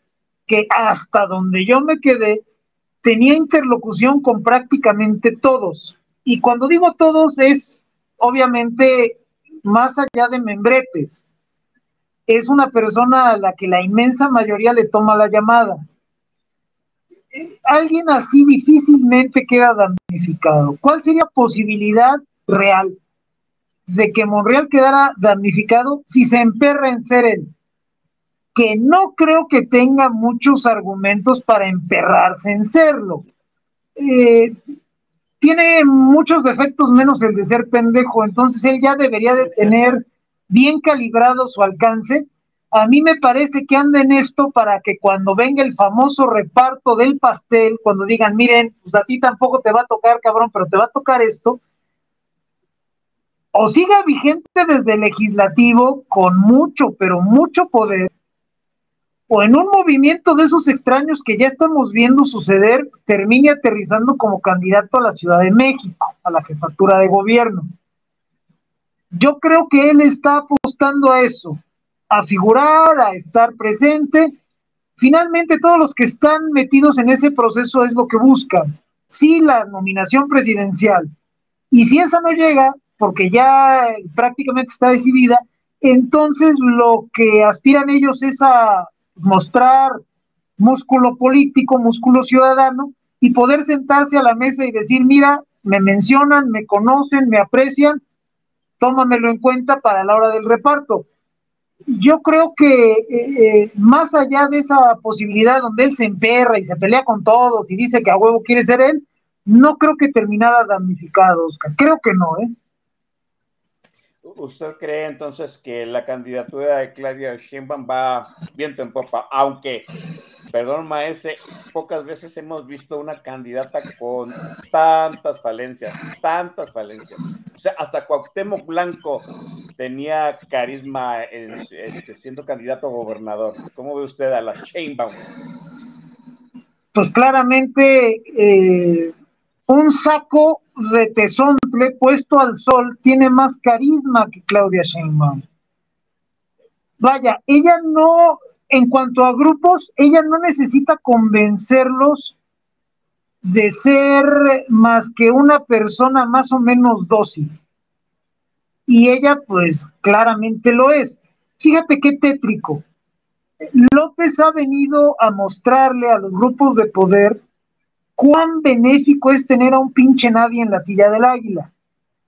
que hasta donde yo me quedé, tenía interlocución con prácticamente todos. Y cuando digo todos es obviamente más allá de membretes. Es una persona a la que la inmensa mayoría le toma la llamada. Alguien así difícilmente queda damnificado. ¿Cuál sería posibilidad real de que Monreal quedara damnificado si se emperra en ser él? Que no creo que tenga muchos argumentos para emperrarse en serlo. Eh, tiene muchos defectos menos el de ser pendejo, entonces él ya debería de tener bien calibrado su alcance. A mí me parece que anda en esto para que cuando venga el famoso reparto del pastel, cuando digan, miren, pues a ti tampoco te va a tocar, cabrón, pero te va a tocar esto, o siga vigente desde el legislativo con mucho, pero mucho poder, o en un movimiento de esos extraños que ya estamos viendo suceder, termine aterrizando como candidato a la Ciudad de México, a la jefatura de gobierno. Yo creo que él está apostando a eso, a figurar, a estar presente. Finalmente, todos los que están metidos en ese proceso es lo que buscan. Sí, la nominación presidencial. Y si esa no llega, porque ya prácticamente está decidida, entonces lo que aspiran ellos es a mostrar músculo político, músculo ciudadano y poder sentarse a la mesa y decir, mira, me mencionan, me conocen, me aprecian, tómamelo en cuenta para la hora del reparto. Yo creo que eh, eh, más allá de esa posibilidad donde él se emperra y se pelea con todos y dice que a huevo quiere ser él, no creo que terminara damnificado, Oscar. Creo que no, ¿eh? ¿Usted cree entonces que la candidatura de Claudia Sheinbaum va viento en popa? Aunque, perdón maestre, pocas veces hemos visto una candidata con tantas falencias, tantas falencias. O sea, hasta Cuauhtémoc Blanco tenía carisma este, siendo candidato a gobernador. ¿Cómo ve usted a la Sheinbaum? Pues claramente eh, un saco de tesontle puesto al sol tiene más carisma que Claudia Sheinbaum. Vaya, ella no, en cuanto a grupos, ella no necesita convencerlos de ser más que una persona más o menos dócil. Y ella, pues, claramente lo es. Fíjate qué tétrico. López ha venido a mostrarle a los grupos de poder cuán benéfico es tener a un pinche nadie en la silla del águila.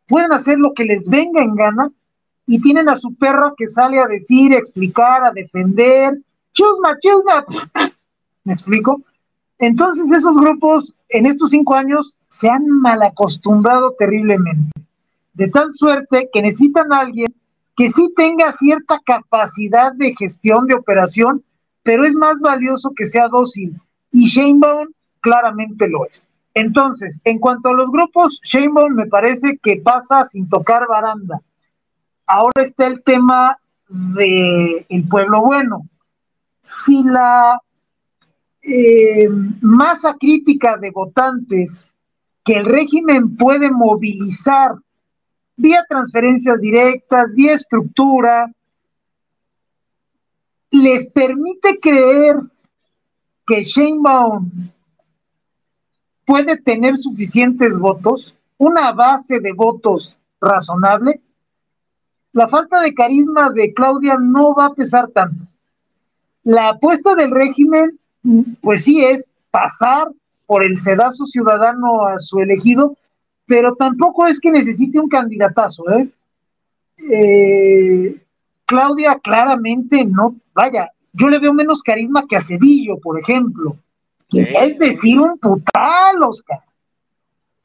Pueden hacer lo que les venga en gana y tienen a su perra que sale a decir, a explicar, a defender. Chusma, chusma. ¿Me explico? Entonces esos grupos en estos cinco años se han malacostumbrado terriblemente, de tal suerte que necesitan a alguien que sí tenga cierta capacidad de gestión de operación, pero es más valioso que sea dócil. Y Sheinbaum claramente lo es. Entonces, en cuanto a los grupos, Sheinbaum me parece que pasa sin tocar baranda. Ahora está el tema del el pueblo bueno. Si la eh, masa crítica de votantes que el régimen puede movilizar vía transferencias directas, vía estructura, les permite creer que Sheinbaum puede tener suficientes votos, una base de votos razonable, la falta de carisma de Claudia no va a pesar tanto. La apuesta del régimen, pues sí, es pasar por el sedazo ciudadano a su elegido, pero tampoco es que necesite un candidatazo. ¿eh? Eh, Claudia claramente no, vaya, yo le veo menos carisma que a Cedillo, por ejemplo. Es decir, un putal, Oscar.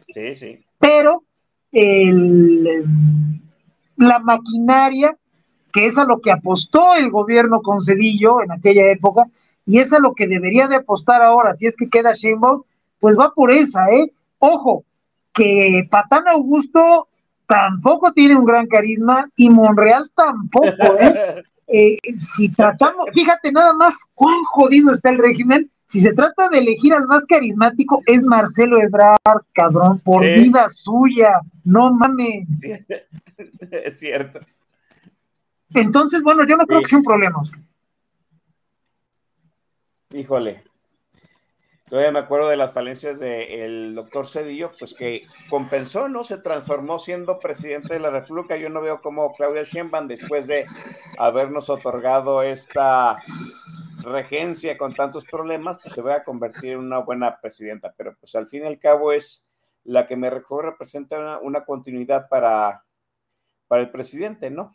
Sí, sí. Pero el, la maquinaria, que es a lo que apostó el gobierno con Cedillo en aquella época, y es a lo que debería de apostar ahora, si es que queda Sheinbaum, pues va por esa, ¿eh? Ojo, que Patán Augusto tampoco tiene un gran carisma y Monreal tampoco, ¿eh? eh si tratamos, fíjate nada más cuán jodido está el régimen, si se trata de elegir al más carismático, es Marcelo Ebrard, cabrón, por vida suya, no mames. es cierto. Entonces, bueno, yo no creo que sea un problema. Híjole. Todavía me acuerdo de las falencias del doctor Cedillo, pues que compensó, ¿no? Se transformó siendo presidente de la República. Yo no veo cómo Claudia Sheinbaum, después de habernos otorgado esta regencia con tantos problemas, pues se va a convertir en una buena presidenta, pero pues al fin y al cabo es la que me representa una, continuidad para, para el presidente, ¿no?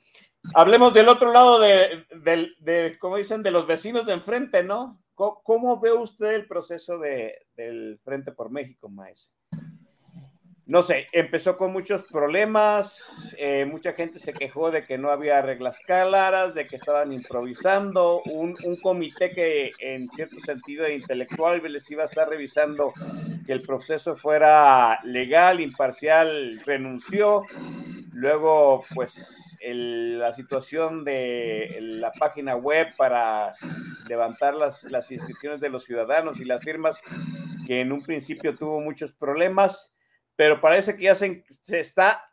Hablemos del otro lado de, de, como dicen, de los vecinos de enfrente, ¿no? ¿Cómo, ve usted el proceso de, del Frente por México, Maestro? No sé, empezó con muchos problemas, eh, mucha gente se quejó de que no había reglas claras, de que estaban improvisando, un, comité que en cierto sentido intelectual les iba a estar revisando que el proceso fuera legal, imparcial, renunció. Luego, pues, la situación de la página web para levantar las, las inscripciones de los ciudadanos y las firmas, que en un principio tuvo muchos problemas pero parece que ya se, está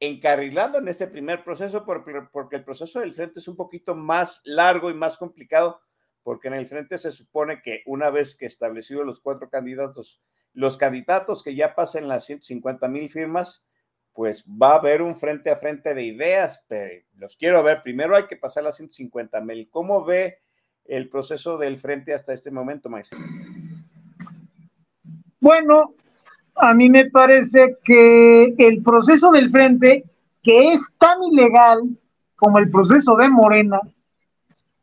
encarrilando en este primer proceso porque, el proceso del frente es un poquito más largo y más complicado, porque en el frente se supone que una vez que establecidos los cuatro candidatos, los candidatos que ya pasen las 150 mil firmas, pues va a haber un frente a frente de ideas, pero los quiero ver. Primero hay que pasar las 150 mil. ¿Cómo ve el proceso del frente hasta este momento, maestro? Bueno, a mí me parece que el proceso del frente, que es tan ilegal como el proceso de Morena,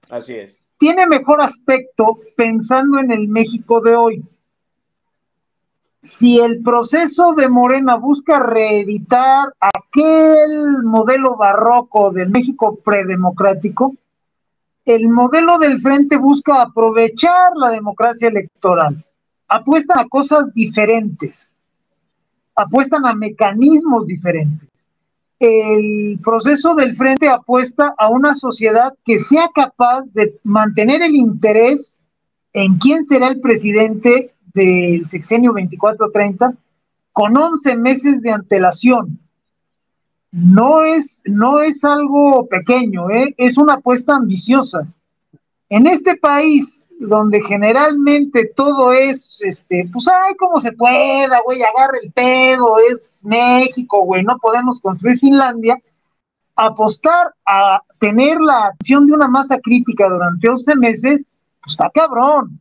así es. Tiene mejor aspecto pensando en el México de hoy. Si el proceso de Morena busca reeditar aquel modelo barroco del México predemocrático, el modelo del frente busca aprovechar la democracia electoral. Apuestan a cosas diferentes apuestan a mecanismos diferentes. El proceso del frente apuesta a una sociedad que sea capaz de mantener el interés en quién será el presidente del sexenio 24-30 con 11 meses de antelación. No es, no es algo pequeño, ¿eh? es una apuesta ambiciosa. En este país, donde generalmente todo es, este, pues, ay, como se pueda, güey, agarre el pedo, es México, güey, no podemos construir Finlandia, apostar a tener la acción de una masa crítica durante 11 meses, pues está cabrón.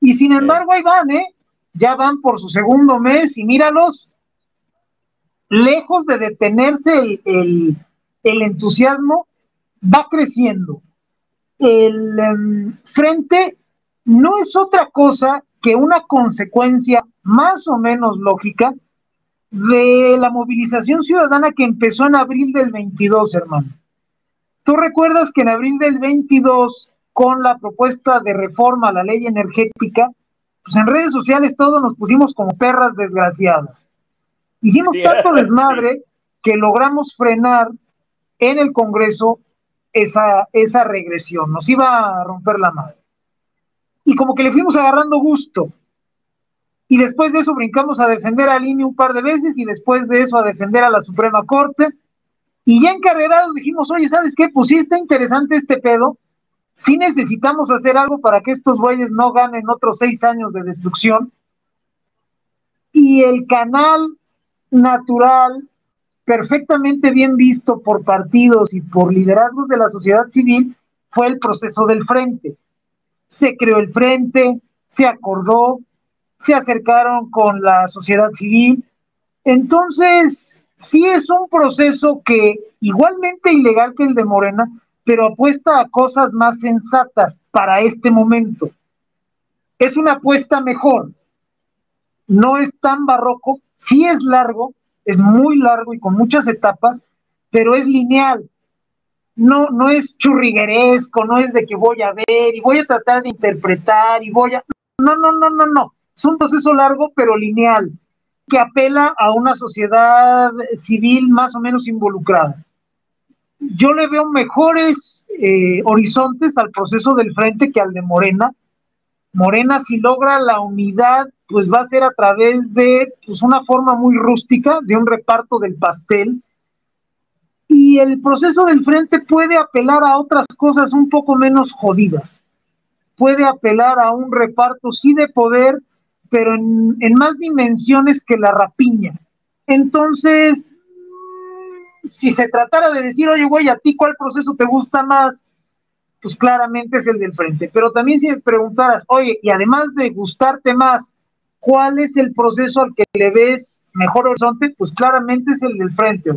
Y sin embargo, ahí van, ¿eh? ya van por su segundo mes y míralos, lejos de detenerse el, entusiasmo, va creciendo. El em, frente no es otra cosa que una consecuencia más o menos lógica de la movilización ciudadana que empezó en abril del 22, hermano. Tú recuerdas que en abril del 22, con la propuesta de reforma a la ley energética, pues en redes sociales todos nos pusimos como perras desgraciadas. Hicimos tanto desmadre que logramos frenar en el Congreso esa, esa regresión, nos iba a romper la madre. Y como que le fuimos agarrando gusto. Y después de eso brincamos a defender a Línea un par de veces y después de eso a defender a la Suprema Corte. Y ya encarrerados dijimos, oye, ¿sabes qué? Pues sí está interesante este pedo, sí necesitamos hacer algo para que estos güeyes no ganen otros seis años de destrucción. Y el canal natural, perfectamente bien visto por partidos y por liderazgos de la sociedad civil, fue el proceso del frente. Se creó el frente, se acordó, se acercaron con la sociedad civil. Entonces, sí es un proceso que, igualmente ilegal que el de Morena, pero apuesta a cosas más sensatas para este momento. Es una apuesta mejor. No es tan barroco, sí es largo, es muy largo y con muchas etapas, pero es lineal. No, no es churrigueresco, no es de que voy a ver y voy a tratar de interpretar y voy a... No, no, no, no, no. Es un proceso largo pero lineal que apela a una sociedad civil más o menos involucrada yo le veo mejores eh, horizontes al proceso del frente que al de Morena. Morena, si logra la unidad, pues va a ser a través de pues, una forma muy rústica, de un reparto del pastel. Y el proceso del frente puede apelar a otras cosas un poco menos jodidas. Puede apelar a un reparto, sí, de poder, pero en, en más dimensiones que la rapiña. Entonces, si se tratara de decir, oye, güey, ¿a ti cuál proceso te gusta más? Pues claramente es el del frente. Pero también si me preguntaras, oye, y además de gustarte más, ¿cuál es el proceso al que le ves mejor horizonte? Pues claramente es el del frente.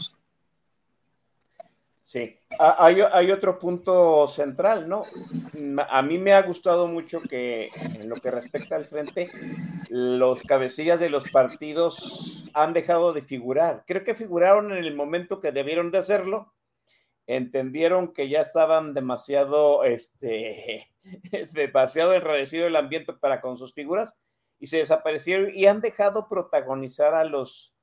Hay, otro punto central, ¿no? A mí me ha gustado mucho que en lo que respecta al frente, los cabecillas de los partidos han dejado de figurar. Creo que figuraron en el momento que debieron de hacerlo. Entendieron que ya estaban demasiado, este, demasiado enredecido el ambiente para con sus figuras y se desaparecieron y han dejado protagonizar a los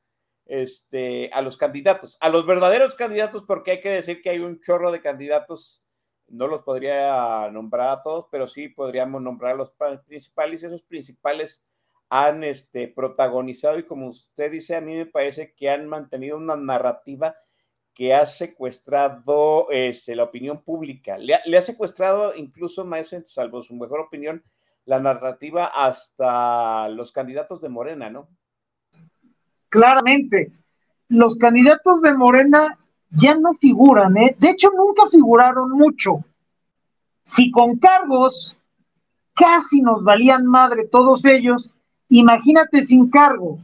este, a los candidatos, a los verdaderos candidatos, porque hay que decir que hay un chorro de candidatos, no los podría nombrar a todos, pero sí podríamos nombrar a los principales, esos principales han este, protagonizado y como usted dice, a mí me parece que han mantenido una narrativa que ha secuestrado este, la opinión pública. Le, ha secuestrado incluso, maestro, salvo su mejor opinión, la narrativa hasta los candidatos de Morena, ¿no? Claramente. Los candidatos de Morena ya no figuran, ¿eh? De hecho, nunca figuraron mucho. Si con cargos casi nos valían madre todos ellos, imagínate sin cargo.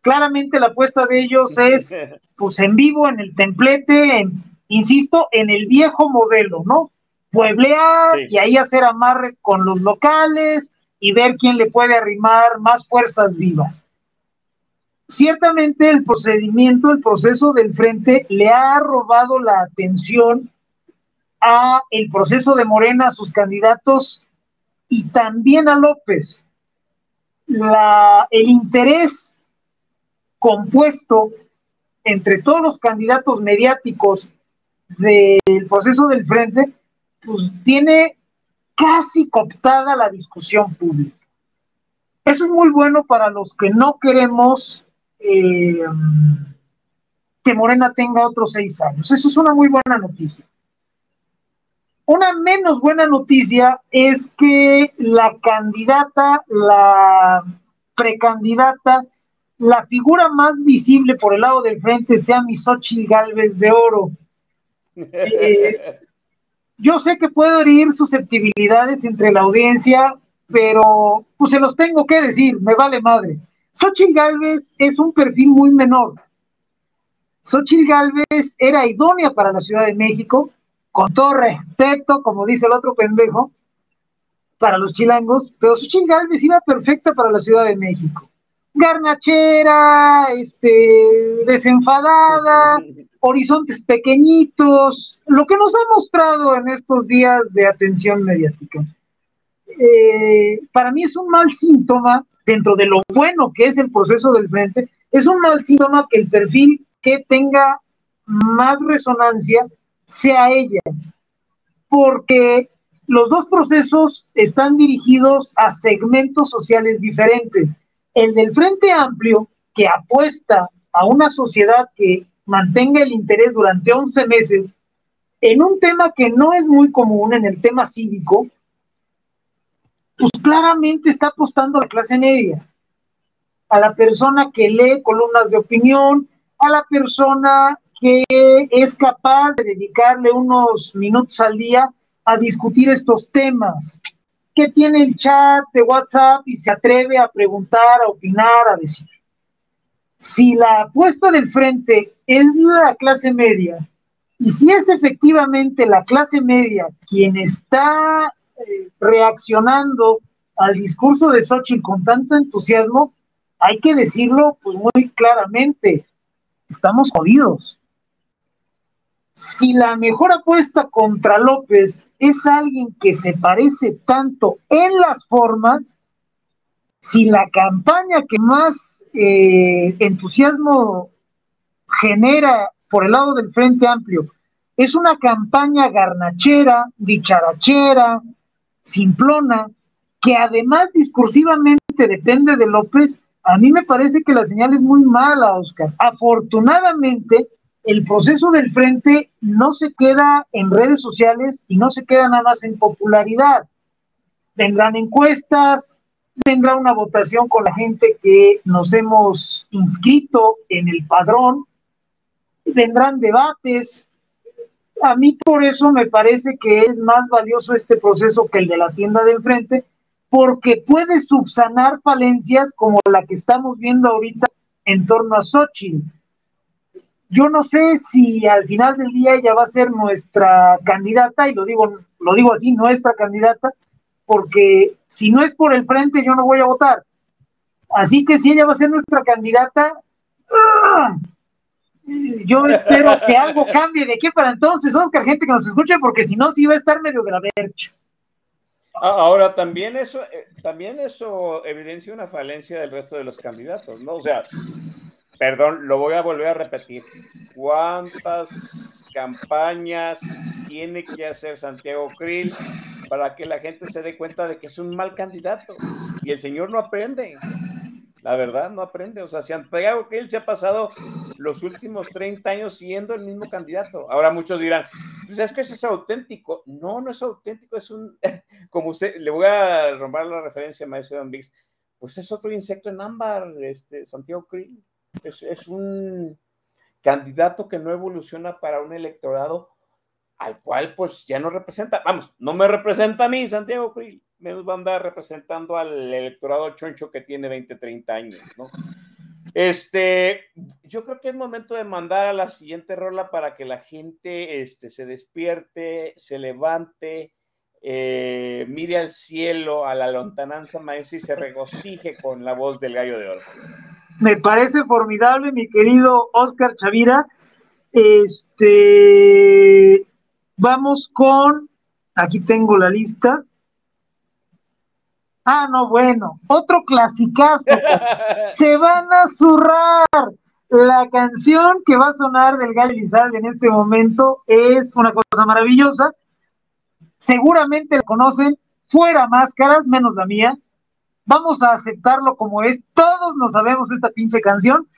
Claramente la apuesta de ellos es, pues en vivo, en el templete, insisto, en el viejo modelo, ¿no? Pueblear y ahí hacer amarres con los locales y ver quién le puede arrimar más fuerzas vivas. Ciertamente el procedimiento, el proceso del frente le ha robado la atención a el proceso de Morena, a sus candidatos y también a López. El interés compuesto entre todos los candidatos mediáticos del proceso del frente, pues tiene casi cooptada la discusión pública. Eso es muy bueno para los que no queremos eh, que Morena tenga otros seis años. Eso es una muy buena noticia. Una menos buena noticia es que la candidata, la precandidata, la figura más visible por el lado del frente sea Misochi Galvez de Oro. Eh, yo sé que puedo herir susceptibilidades entre la audiencia, pero pues se los tengo que decir, me vale madre. Xochitl Galvez es un perfil muy menor. Xochitl Galvez era idónea para la Ciudad de México, con todo respeto, como dice el otro pendejo, para los chilangos, pero Xochitl Galvez iba perfecta para la Ciudad de México. Garnachera, este, desenfadada, horizontes pequeñitos, lo que nos ha mostrado en estos días de atención mediática. Eh, para mí es un mal síntoma, dentro de lo bueno que es el proceso del frente, es un mal síntoma que el perfil que tenga más resonancia sea ella, porque los dos procesos están dirigidos a segmentos sociales diferentes. El del Frente Amplio, que apuesta a una sociedad que mantenga el interés durante 11 meses en un tema que no es muy común, en el tema cívico, pues claramente está apostando a la clase media, a la persona que lee columnas de opinión, a la persona que es capaz de dedicarle unos minutos al día a discutir estos temas, que tiene el chat de WhatsApp y se atreve a preguntar, a opinar, a decir. Si la apuesta del frente es la clase media, y si es efectivamente la clase media quien está reaccionando al discurso de Xochitl con tanto entusiasmo, hay que decirlo pues muy claramente, estamos jodidos. Si la mejor apuesta contra López es alguien que se parece tanto en las formas, si la campaña que más eh, entusiasmo genera por el lado del Frente Amplio es una campaña garnachera, dicharachera, simplona, que además discursivamente depende de López, a mí me parece que la señal es muy mala, Oscar. Afortunadamente, el proceso del frente no se queda en redes sociales y no se queda nada más en popularidad. Vendrán encuestas, vendrá una votación con la gente que nos hemos inscrito en el padrón, vendrán debates, a mí por eso me parece que es más valioso este proceso que el de la tienda de enfrente, porque puede subsanar falencias como la que estamos viendo ahorita en torno a Xochitl. Yo no sé si al final del día ella va a ser nuestra candidata, y lo digo, lo digo así, nuestra candidata, porque si no es por el frente, yo no voy a votar. Así que si ella va a ser nuestra candidata, ¡ah! Yo espero que algo cambie de aquí para entonces, Oscar, gente que nos escuche, porque si no, sí va a estar medio de. Ah, ahora, también eso, eh, también eso evidencia una falencia del resto de los candidatos, ¿no? O sea, perdón, lo voy a volver a repetir. ¿Cuántas campañas tiene que hacer Santiago Krill para que la gente se dé cuenta de que es un mal candidato? Y el señor no aprende. La verdad, no aprende. O sea, Santiago Krill se ha pasado los últimos 30 años siendo el mismo candidato. Ahora muchos dirán, pues es que eso es auténtico. No, no es auténtico, es un, como usted, le voy a romper la referencia Maestro Don Bix, pues es otro insecto en ámbar, este, Santiago Krill. Es, es un candidato que no evoluciona para un electorado al cual pues ya no representa, vamos, no me representa a mí, Santiago Krill menos va a andar representando al electorado choncho que tiene 20, 30 años, ¿no? Este, yo creo que es momento de mandar a la siguiente rola para que la gente este, se despierte, se levante, eh, mire al cielo, a la lontananza maestra y se regocije con la voz del gallo de oro. Me parece formidable, mi querido Oscar Chavira. Este, vamos con, aquí tengo la lista. Ah, no, bueno, otro clasicazo. Se van a zurrar. La canción que va a sonar del Lizalde en este momento es una cosa maravillosa. Seguramente la conocen, fuera máscaras, menos la mía. Vamos a aceptarlo como es. Todos nos sabemos esta pinche canción.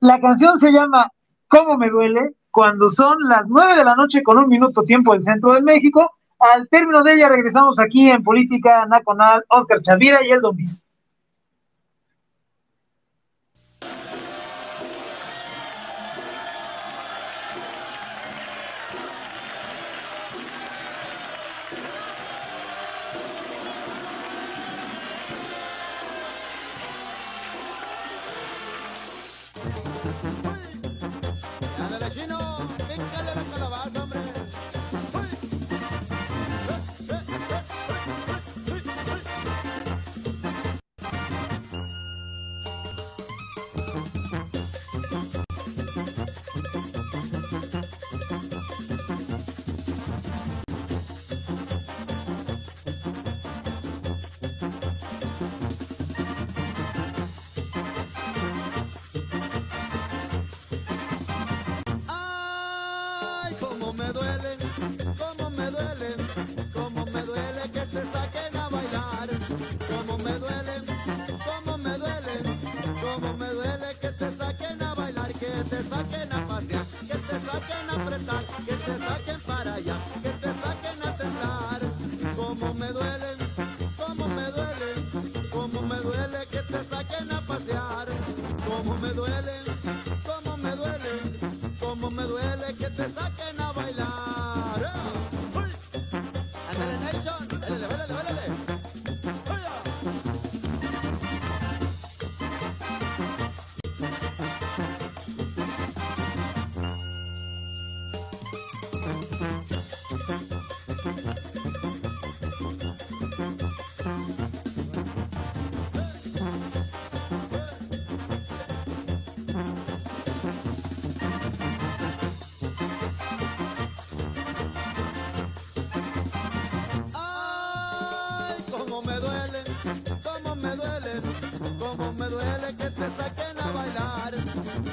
La canción se llama ¿Cómo me duele? Cuando son las nueve de la noche con un minuto tiempo del centro de México al término de ella regresamos aquí en Política Nacional, Oscar Chavira y el. Ándale,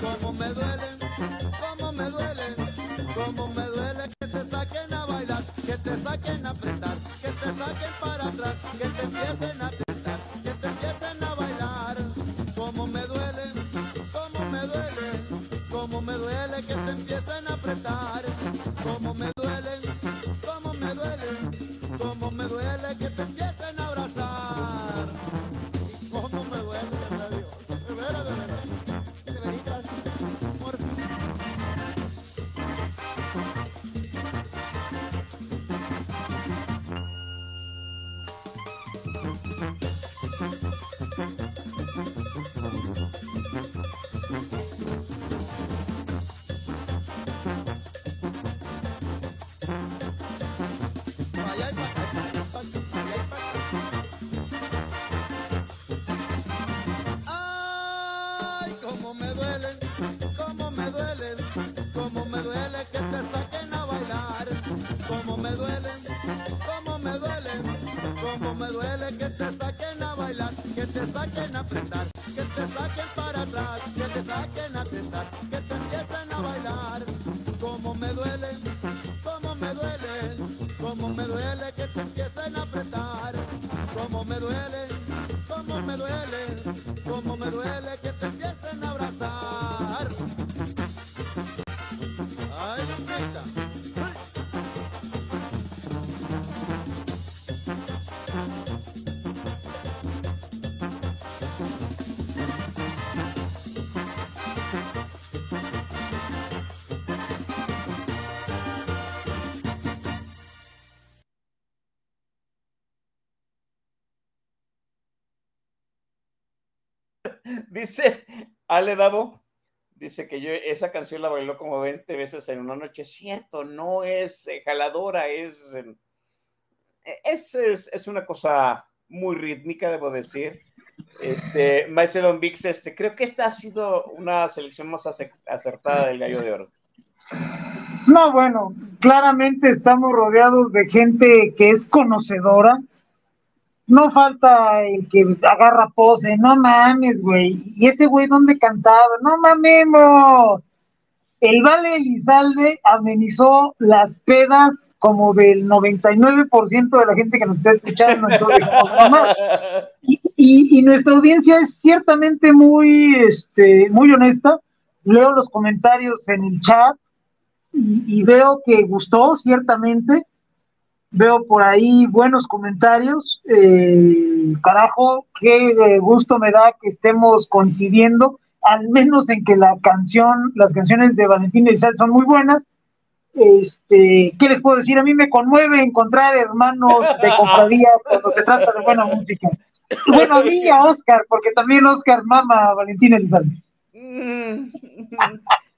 Cómo me duele, que Dice Ale Davo, dice que yo esa canción la bailó como 20 veces en una noche. Cierto, no es eh, jaladora, es, eh, es, es, es una cosa muy rítmica, debo decir. Este, Maicedon Vix, este, creo que esta ha sido una selección más ace- acertada del gallo de oro. No, bueno, claramente estamos rodeados de gente que es conocedora. No falta el que agarra pose, no mames, güey. ¿Y ese güey dónde cantaba? No mamemos. El Vale Elizalde amenizó las pedas como del 99% de la gente que nos está escuchando. entonces y, y- y nuestra audiencia es ciertamente muy, este, muy honesta. Leo los comentarios en el chat y, y veo que gustó, ciertamente. Veo por ahí buenos comentarios. eh, carajo, qué eh, gusto me da que estemos coincidiendo, al menos en que la canción, las canciones de Valentín Elizalde son muy buenas. Este, ¿qué les puedo decir? A mí me conmueve encontrar hermanos de cofradía cuando se trata de buena música. Bueno, a mí a Oscar, porque también Oscar mama a Valentín Elizalde. Mm,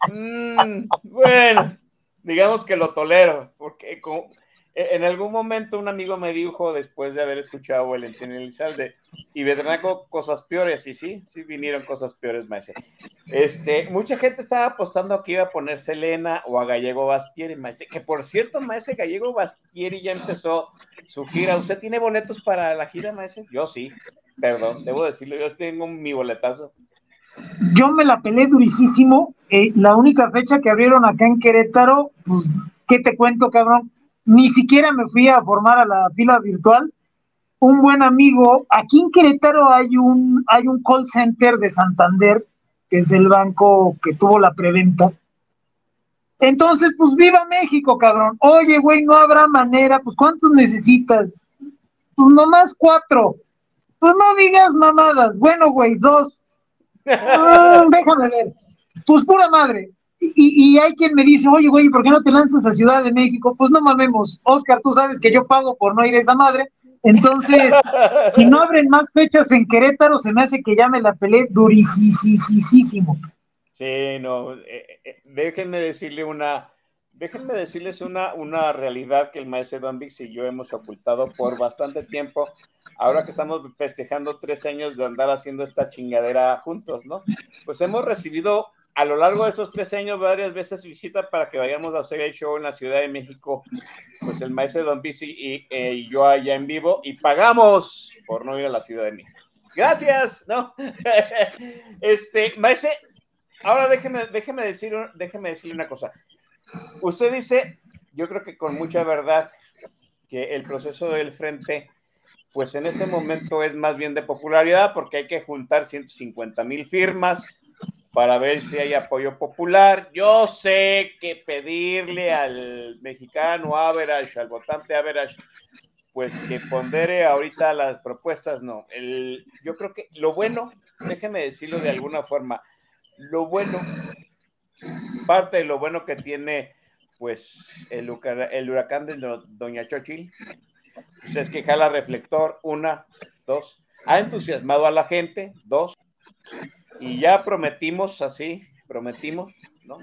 mm, bueno, digamos que lo tolero, porque en algún momento un amigo me dijo, después de haber escuchado el Elizalde, y vendrán cosas peores, y sí, sí vinieron cosas peores, maese. Este, mucha gente estaba apostando que iba a poner Selena o a Gallego Bastieri, maese, que por cierto, maese, Gallego Bastieri ya empezó su gira. ¿Usted tiene boletos para la gira, maese? Yo sí, perdón, debo decirlo, yo tengo mi boletazo. Yo me la pelé durísimo. Eh, la única fecha que abrieron acá en Querétaro, pues, ¿qué te cuento, cabrón? Ni siquiera me fui a formar a la fila virtual. Un buen amigo, aquí en Querétaro hay un, hay un call center de Santander, que es el banco que tuvo la preventa. Entonces, pues viva México, cabrón. Oye, güey, no habrá manera, pues ¿cuántos necesitas? Pues nomás cuatro. Pues no digas mamadas. Bueno, güey, dos. Ah, déjame ver. Pues pura madre. Y, hay quien me dice, oye, güey, ¿por qué no te lanzas a Ciudad de México? Pues no mamemos. Oscar, tú sabes que yo pago por no ir a esa madre. Entonces, si no abren más fechas en Querétaro, se me hace que ya me la pelé durísimo. Sí, no. Eh, eh, déjenme decirle una, Déjenme decirles una, una realidad que el maestro Don Vix y yo hemos ocultado por bastante tiempo, ahora que estamos festejando tres años de andar haciendo esta chingadera juntos, ¿no? Pues hemos recibido a lo largo de estos tres años varias veces visita para que vayamos a hacer el show en la Ciudad de México, pues el maestro Don y, eh, y yo allá en vivo, y pagamos por no ir a la Ciudad de México. Gracias, ¿no? este, maestro, ahora déjeme, déjeme, decir, déjeme decirle una cosa. Usted dice, yo creo que con mucha verdad, que el proceso del frente, pues en ese momento es más bien de popularidad porque hay que juntar 150 mil firmas para ver si hay apoyo popular. Yo sé que pedirle al mexicano average, al votante average, pues que pondere ahorita las propuestas, no. El, yo creo que lo bueno, déjeme decirlo de alguna forma, lo bueno parte de lo bueno que tiene pues el, huracán de Doña Chochil pues, es que jala reflector, una, dos, ha entusiasmado a la gente, dos, y ya prometimos así, prometimos, ¿no?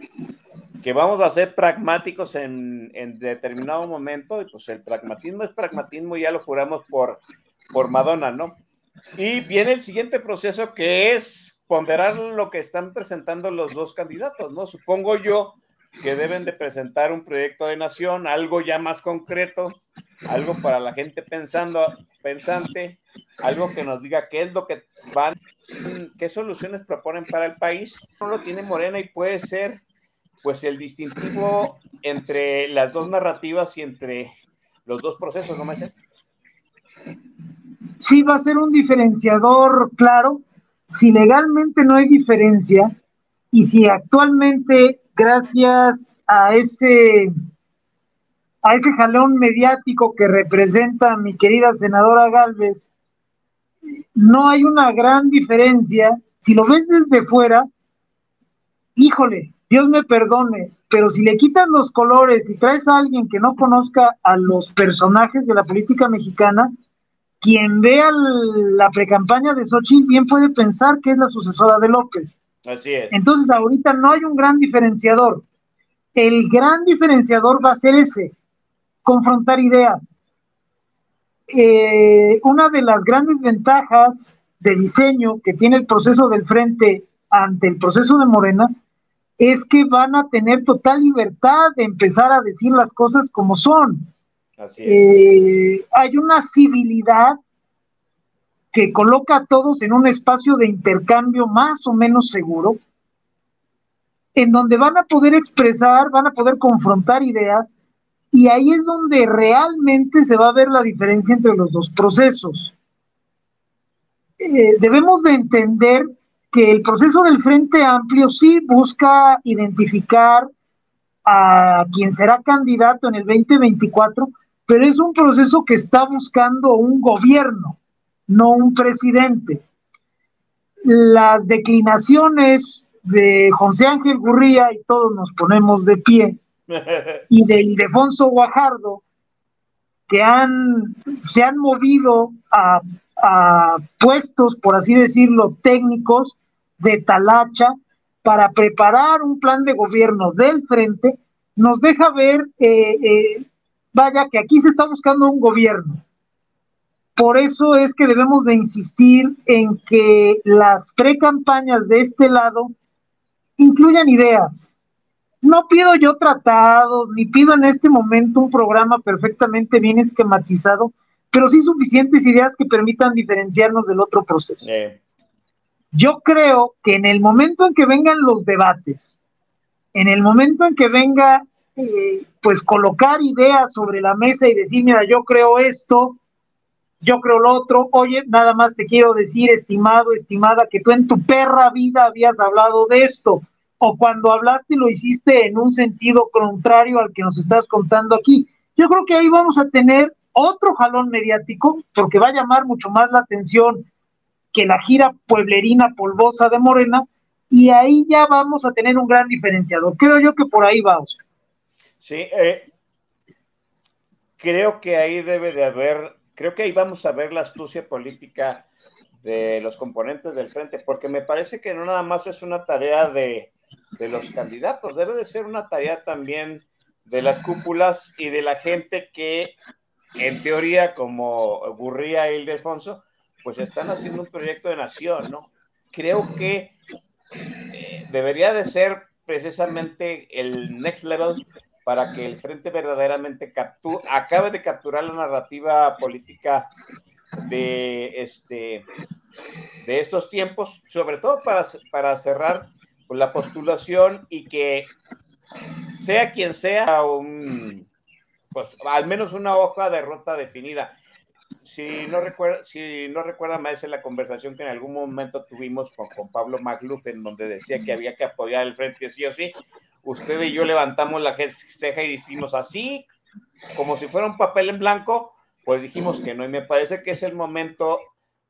Que vamos a ser pragmáticos en, en determinado momento, y pues el pragmatismo es pragmatismo, ya lo juramos por, por Madonna, ¿no? Y viene el siguiente proceso que es ponderar lo que están presentando los dos candidatos, ¿no? Supongo yo que deben de presentar un proyecto de nación, algo ya más concreto, algo para la gente pensando, pensante, algo que nos diga qué es lo que van, qué soluciones proponen para el país. No lo tiene Morena y puede ser, pues, el distintivo entre las dos narrativas y entre los dos procesos, ¿no me Sí, va a ser un diferenciador claro si legalmente no hay diferencia y si actualmente, gracias a ese, a ese jalón mediático que representa mi querida senadora Galvez, no hay una gran diferencia, si lo ves desde fuera, híjole, Dios me perdone, pero si le quitas los colores y traes a alguien que no conozca a los personajes de la política mexicana, quien vea la precampaña de Xochitl bien puede pensar que es la sucesora de López. Así es. Entonces, ahorita no hay un gran diferenciador. El gran diferenciador va a ser ese, confrontar ideas. Eh, una de las grandes ventajas de diseño que tiene el proceso del frente ante el proceso de Morena es que van a tener total libertad de empezar a decir las cosas como son. Eh, hay una civilidad que coloca a todos en un espacio de intercambio más o menos seguro, en donde van a poder expresar, van a poder confrontar ideas, y ahí es donde realmente se va a ver la diferencia entre los dos procesos. Eh, debemos de entender que el proceso del Frente Amplio sí busca identificar a quien será candidato en el 2024, pero es un proceso que está buscando un gobierno, no un presidente. Las declinaciones de José Ángel Gurría, y todos nos ponemos de pie, y de Ildefonso Guajardo, que han, se han movido a, a puestos, por así decirlo, técnicos de talacha, para preparar un plan de gobierno del frente, nos deja ver, eh, eh, vaya, que aquí se está buscando un gobierno. Por eso es que debemos de insistir en que las pre-campañas de este lado incluyan ideas. No pido yo tratados, ni pido en este momento un programa perfectamente bien esquematizado, pero sí suficientes ideas que permitan diferenciarnos del otro proceso. Yo creo que en el momento en que vengan los debates, en el momento en que venga, eh, pues colocar ideas sobre la mesa y decir, mira, yo creo esto, yo creo lo otro, oye, nada más te quiero decir, estimado, estimada, que tú en tu perra vida habías hablado de esto, o cuando hablaste lo hiciste en un sentido contrario al que nos estás contando aquí. Yo creo que ahí vamos a tener otro jalón mediático, porque va a llamar mucho más la atención que la gira pueblerina polvosa de Morena, y ahí ya vamos a tener un gran diferenciador. Creo yo que por ahí vamos. Sí, eh, creo que ahí debe de haber, creo que ahí vamos a ver la astucia política de los componentes del frente, porque me parece que no nada más es una tarea de, de los candidatos, debe de ser una tarea también de las cúpulas y de la gente que en teoría, como ocurría Ildefonso, pues están haciendo un proyecto de nación, ¿no? Creo que eh, debería de ser precisamente el next level para que el frente verdaderamente acabe de capturar la narrativa política de, este, de estos tiempos, sobre todo para, para cerrar la postulación y que sea quien sea un, pues al menos una hoja de ruta definida si no recuerda, si no recuerda más la conversación que en algún momento tuvimos con, con Pablo Magluf, en donde decía que había que apoyar el frente sí o sí, usted y yo levantamos la ceja y decimos así, como si fuera un papel en blanco, pues dijimos que no. Y me parece que es el momento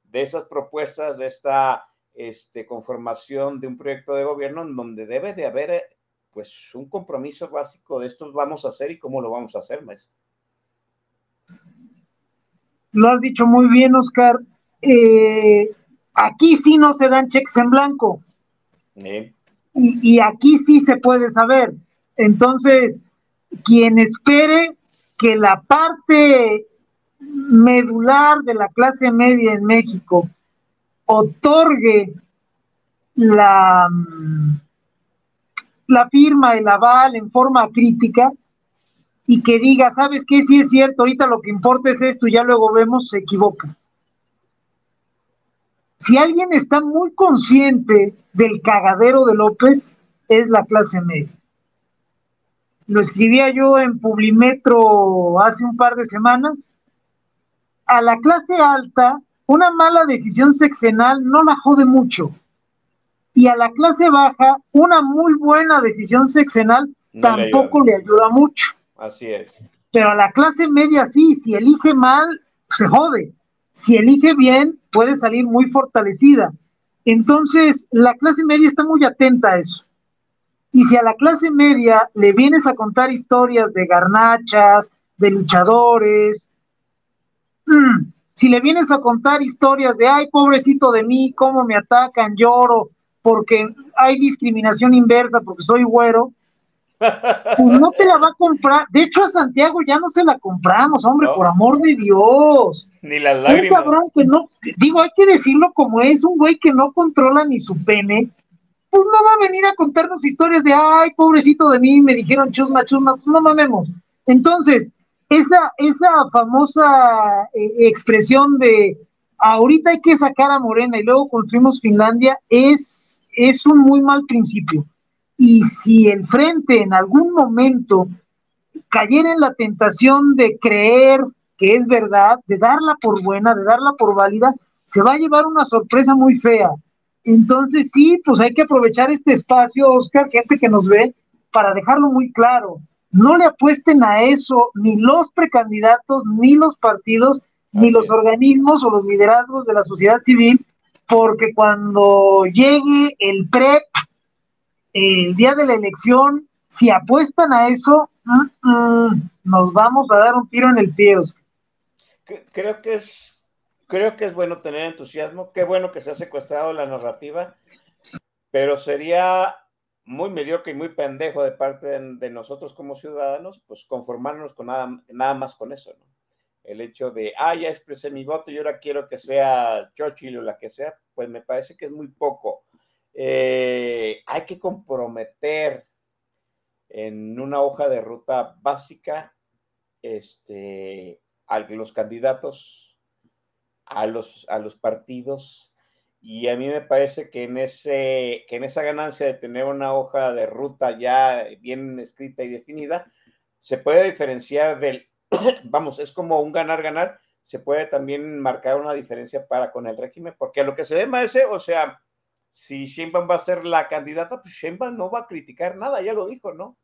de esas propuestas, de esta este, conformación de un proyecto de gobierno en donde debe de haber pues un compromiso básico de esto vamos a hacer y cómo lo vamos a hacer, maestro lo has dicho muy bien, Oscar. Eh, aquí sí no se dan cheques en blanco. Y, y, aquí sí se puede saber. Entonces, quien espere que la parte medular de la clase media en México otorgue la, la firma, el aval en forma crítica, y que diga, ¿sabes qué? Si es cierto, ahorita lo que importa es esto ya luego vemos, se equivoca. Si alguien está muy consciente del cagadero de López, es la clase media. Lo escribía yo en Publimetro hace un par de semanas. A la clase alta, una mala decisión sexenal no la jode mucho. Y a la clase baja, una muy buena decisión sexenal tampoco le ayuda mucho. Así es. Pero a la clase media sí, si elige mal, se jode. Si elige bien, puede salir muy fortalecida. Entonces, la clase media está muy atenta a eso. Y si a la clase media le vienes a contar historias de garnachas, de luchadores, mm, si le vienes a contar historias de, ay, pobrecito de mí, cómo me atacan, lloro, porque hay discriminación inversa, porque soy güero, pues no te la va a comprar. De hecho, a Santiago ya no se la compramos, hombre, por amor de Dios. Ni las lágrimas. Un cabrón que no, digo, hay que decirlo como es, un güey que no controla ni su pene, pues no va a venir a contarnos historias de, ay, pobrecito de mí, me dijeron chusma, chusma, pues no mamemos. Entonces, esa, esa famosa eh, expresión de ahorita hay que sacar a Morena y luego construimos Finlandia es, es un muy mal principio y si el frente en algún momento cayera en la tentación de creer que es verdad, de darla por buena, de darla por válida, se va a llevar una sorpresa muy fea. Entonces sí, pues hay que aprovechar este espacio, Oscar, gente que nos ve, para dejarlo muy claro. No le apuesten a eso ni los precandidatos, ni los partidos, ni los organismos o los liderazgos de la sociedad civil, porque cuando llegue el PREP, el día de la elección, si apuestan a eso, mm, mm, nos vamos a dar un tiro en el pie. Creo que es, creo que es bueno tener entusiasmo. Qué bueno que se ha secuestrado la narrativa, pero sería muy mediocre y muy pendejo de parte de, nosotros como ciudadanos, pues conformarnos con nada, nada más con eso, ¿no? El hecho de, ah, ya expresé mi voto y ahora quiero que sea Churchill o la que sea, pues me parece que es muy poco. Eh, hay que comprometer en una hoja de ruta básica este, a los candidatos, a los, a los partidos, y a mí me parece que en, ese, que en esa ganancia de tener una hoja de ruta ya bien escrita y definida, se puede diferenciar del, vamos, es como un ganar-ganar, se puede también marcar una diferencia para con el régimen, porque a lo que se ve, Maese, o sea, si Sheinbaum va a ser la candidata, pues Sheinbaum no va a criticar nada, ya lo dijo, ¿no?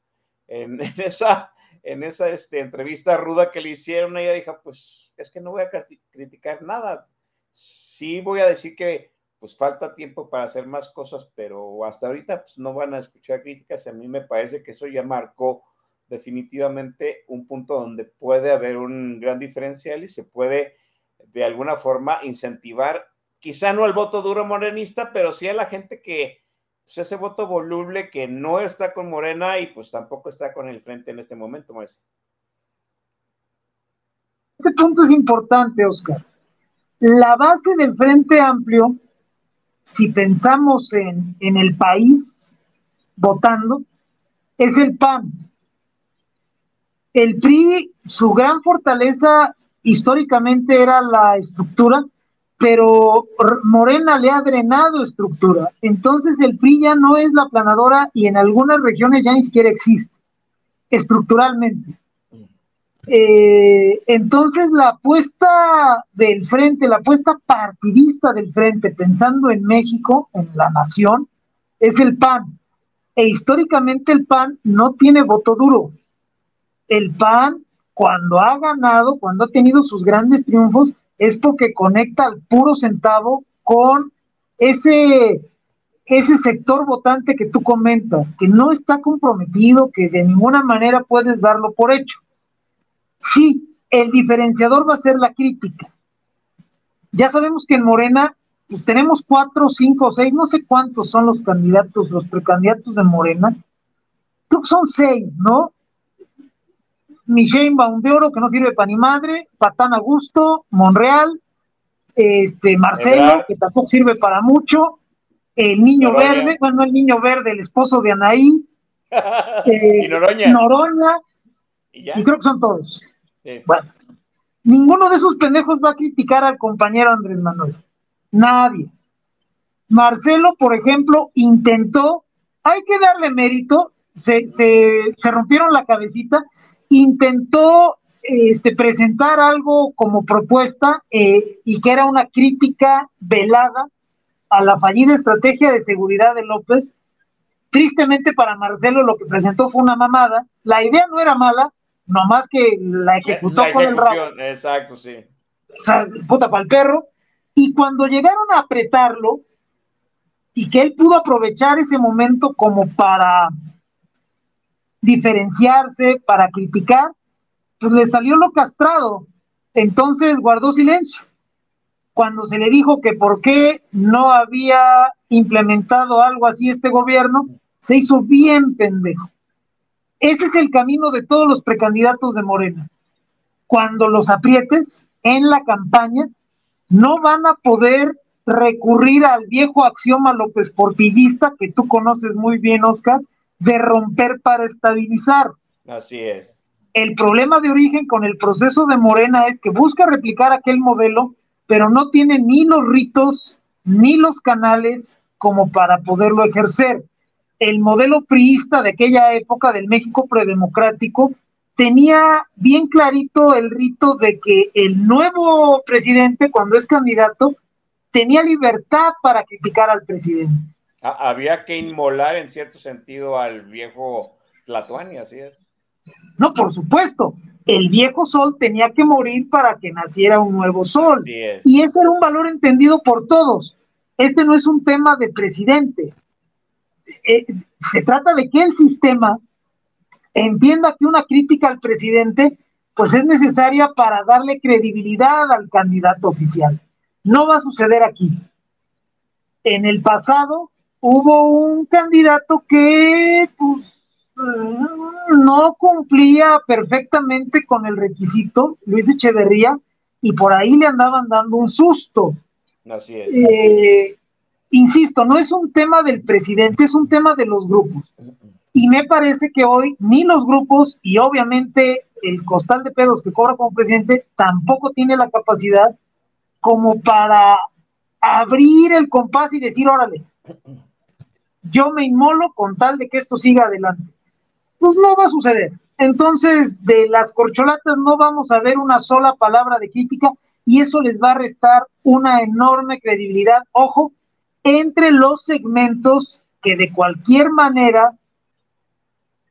En, esa, en esa este, entrevista ruda que le hicieron, ella dijo, pues es que no voy a criticar nada. Sí voy a decir que pues falta tiempo para hacer más cosas, pero hasta ahorita pues, no van a escuchar críticas. A mí me parece que eso ya marcó definitivamente un punto donde puede haber un gran diferencial y se puede de alguna forma incentivar, quizá no al voto duro morenista, pero sí a la gente que, pues ese voto voluble que no está con Morena y pues tampoco está con el frente en este momento, Este punto es importante, Oscar. La base del Frente Amplio si pensamos en, el país votando, es el PAN. El PRI, su gran fortaleza históricamente era la estructura, pero Morena le ha drenado estructura. Entonces el PRI ya no es la planadora y en algunas regiones ya ni siquiera existe estructuralmente. Eh, entonces la apuesta del frente, la apuesta partidista del frente, pensando en México, en la nación, es el PAN. E históricamente el PAN no tiene voto duro. El PAN, cuando ha ganado, cuando ha tenido sus grandes triunfos, es porque conecta al puro centavo con ese, ese sector votante que tú comentas, que no está comprometido, que de ninguna manera puedes darlo por hecho. Sí, el diferenciador va a ser la crítica. Ya sabemos que en Morena, pues tenemos cuatro, cinco, seis, no sé cuántos son los candidatos, los precandidatos de Morena. Creo que son seis, ¿no? Michelle Oro, que no sirve para ni madre, Patán Augusto, Monreal, este, Marcelo, que tampoco sirve para mucho, el niño verde, bueno, el niño verde, el esposo de Anaí, y Noroña. Noroña, y creo que son todos. Bueno, ninguno de esos pendejos va a criticar al compañero Andrés Manuel. Nadie. Marcelo, por ejemplo, intentó, hay que darle mérito, se, rompieron la cabecita, intentó este, presentar algo como propuesta eh, y que era una crítica velada a la fallida estrategia de seguridad de López. Tristemente para Marcelo lo que presentó fue una mamada. La idea no era mala, más que la ejecutó con el rabo. Exacto, sí. O sea, puta para el perro. Y cuando llegaron a apretarlo, y que él pudo aprovechar ese momento como para diferenciarse, para criticar, pues le salió lo castrado. Entonces guardó silencio. Cuando se le dijo que por qué no había implementado algo así este gobierno, se hizo bien pendejo. Ese es el camino de todos los precandidatos de Morena. Cuando los aprietes en la campaña, no van a poder recurrir al viejo axioma López Portillista que tú conoces muy bien, Oscar, de romper para estabilizar. Así es. El problema de origen con el proceso de Morena es que busca replicar aquel modelo, pero no tiene ni los ritos ni los canales como para poderlo ejercer el modelo priista de aquella época del México predemocrático tenía bien clarito el rito de que el nuevo presidente, cuando es candidato, tenía libertad para criticar al presidente. Había que inmolar en cierto sentido al viejo Tlatuani, así es. No, por supuesto. El viejo sol tenía que morir para que naciera un nuevo sol. Y ese era un valor entendido por todos. Este no es un tema de presidente, eh, se trata de que el sistema entienda que una crítica al presidente pues es necesaria para darle credibilidad al candidato oficial. No va a suceder aquí. En el pasado, hubo un candidato que pues, eh, no cumplía perfectamente con el requisito, Luis Echeverría, y por ahí le andaban dando un susto. Así es. Eh, insisto, no es un tema del presidente, es un tema de los grupos. Y me parece que hoy ni los grupos y obviamente el costal de pedos que cobra como presidente tampoco tiene la capacidad como para abrir el compás y decir, órale, yo me inmolo con tal de que esto siga adelante. Pues no va a suceder. Entonces, de las corcholatas no vamos a ver una sola palabra de crítica y eso les va a restar una enorme credibilidad, ojo, entre los segmentos que de cualquier manera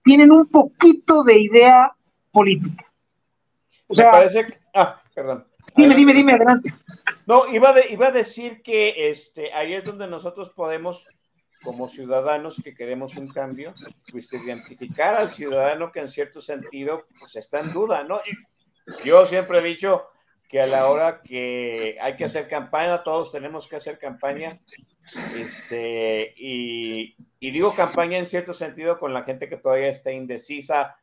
tienen un poquito de idea política. O sea, Me parece que... Ah, perdón. Dime, dime, dime, adelante. No, iba, de, iba a decir que este, ahí es donde nosotros podemos, como ciudadanos que queremos un cambio, pues identificar al ciudadano que en cierto sentido pues está en duda, ¿no? yo siempre he dicho que a la hora que hay que hacer campaña, todos tenemos que hacer campaña, este, y, y digo campaña en cierto sentido con la gente que todavía está indecisa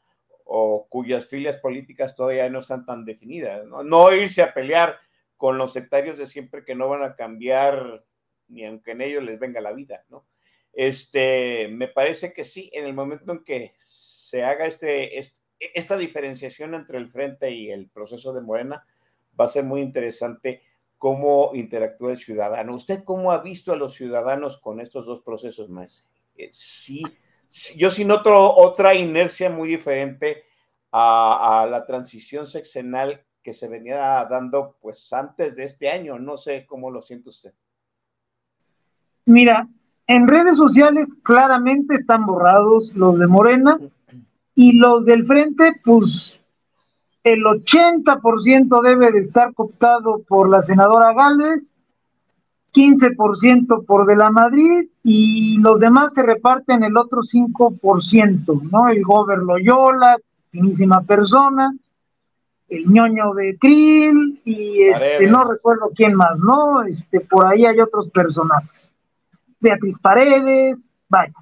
o cuyas filias políticas todavía no están tan definidas. ¿no? no irse a pelear con los sectarios de siempre que no van a cambiar ni aunque en ellos les venga la vida, ¿no? Este, me parece que sí, en el momento en que se haga este, esta diferenciación entre el frente y el proceso de Morena, va a ser muy interesante cómo interactúa el ciudadano. ¿Usted cómo ha visto a los ciudadanos con estos dos procesos más? Eh, sí, yo sí noto otra inercia muy diferente a, la transición sexenal que se venía dando pues antes de este año. No sé cómo lo siente usted. Mira, en redes sociales claramente están borrados los de Morena y los del frente, pues el 80% debe de estar cooptado por la senadora Gálvez 15% por de la Madrid y los demás se reparten el otro 5%, ¿no? El Gober Loyola, finísima persona, el ñoño de Krill y este, no recuerdo quién más, ¿no? Este, por ahí hay otros personajes. Beatriz Paredes, vaya.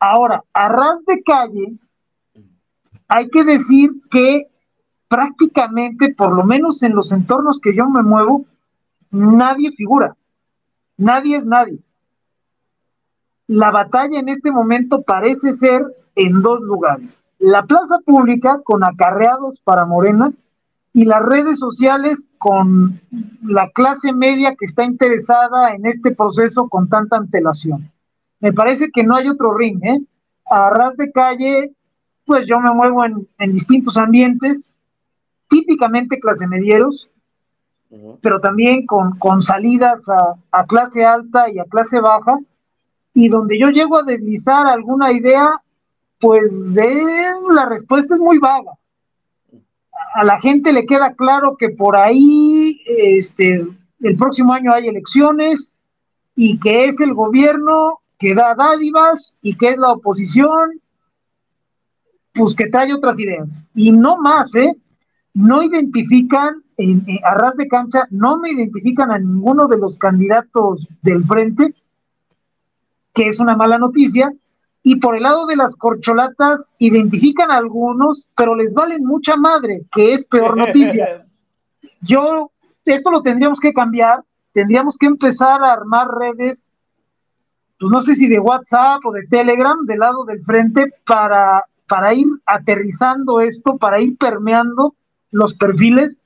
Ahora, a ras de calle, hay que decir que prácticamente, por lo menos en los entornos que yo me muevo, nadie figura. Nadie es nadie. La batalla en este momento parece ser en dos lugares. La plaza pública con acarreados para Morena y las redes sociales con la clase media que está interesada en este proceso con tanta antelación. Me parece que no hay otro ring, ¿eh? A ras de calle, pues yo me muevo en, en distintos ambientes, típicamente clase medieros, pero también con, con salidas a, clase alta y a clase baja, y donde yo llego a deslizar alguna idea, pues la respuesta es muy vaga. A la gente le queda claro que por ahí este, el próximo año hay elecciones y que es el gobierno que da dádivas y que es la oposición, pues que trae otras ideas. Y no más, ¿eh? No identifican en, a ras de cancha no me identifican a ninguno de los candidatos del frente, que es una mala noticia, y por el lado de las corcholatas identifican a algunos, pero les valen mucha madre, que es peor noticia. Yo, esto lo tendríamos que cambiar, tendríamos que empezar a armar redes, pues no sé si de WhatsApp o de Telegram, del lado del frente, para, para ir aterrizando esto, para ir permeando los perfiles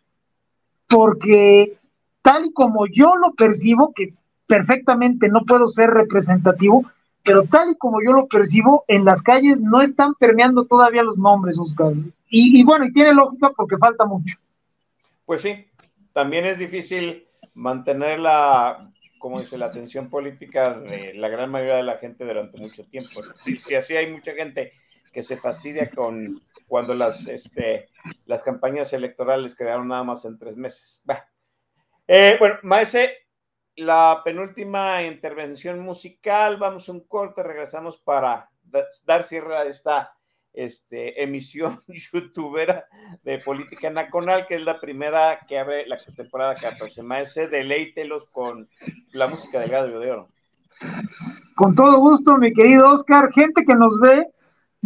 porque tal y como yo lo percibo, que perfectamente no puedo ser representativo, pero tal y como yo lo percibo, en las calles no están permeando todavía los nombres, Oscar. Y, bueno, y tiene lógica porque falta mucho. Pues sí, también es difícil mantener la, como dice, la atención política de la gran mayoría de la gente durante mucho tiempo. Si, si así hay mucha gente que se fastidia con cuando las, este, las campañas electorales quedaron nada más en tres meses. Eh, bueno, Maese, la penúltima intervención musical, vamos a un corte, regresamos para dar cierre a esta este, emisión youtubera de Política Nacional, que es la primera que abre la temporada 14. Maese, deleítelos con la música de Gadio de Oro. Con todo gusto, mi querido Oscar. Gente que nos ve,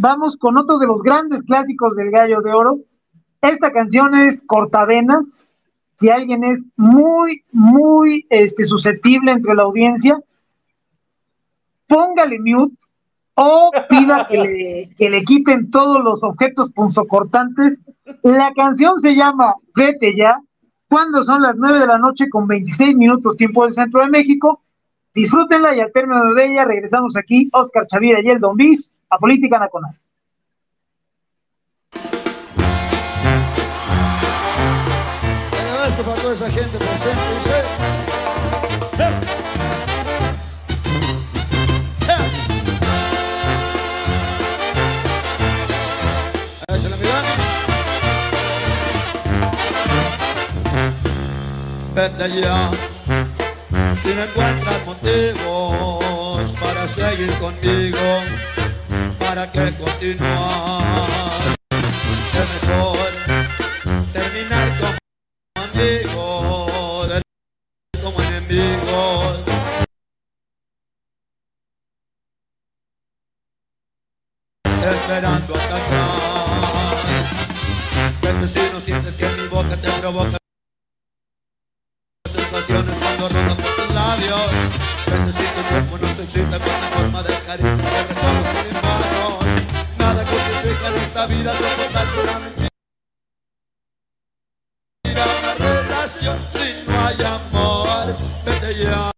vamos con otro de los grandes clásicos del Gallo de Oro. Esta canción es Cortavenas. Si alguien es muy, muy este, susceptible entre la audiencia, póngale mute o pida que le, que le quiten todos los objetos punzocortantes. La canción se llama Vete ya, cuando son las 9 de la noche con 26 minutos tiempo del centro de México. Disfrútenla y al término de ella regresamos aquí, Oscar Chavira y el Don Bis, a Política Nacional. Esto para toda esa gente presente, dice. ¡Eh! Vete ya si no encuentras motivos para seguir conmigo, para que continuar. Es mejor terminar como amigos, como enemigos. Esperando atrás. Vete si no sientes que mi boca te provoca cuando rondan por tus labios. Necesito cuerpo, no se excita con la forma de caricia que en esta vida soportar una mentira. Una relación si no hay amor, vete ya.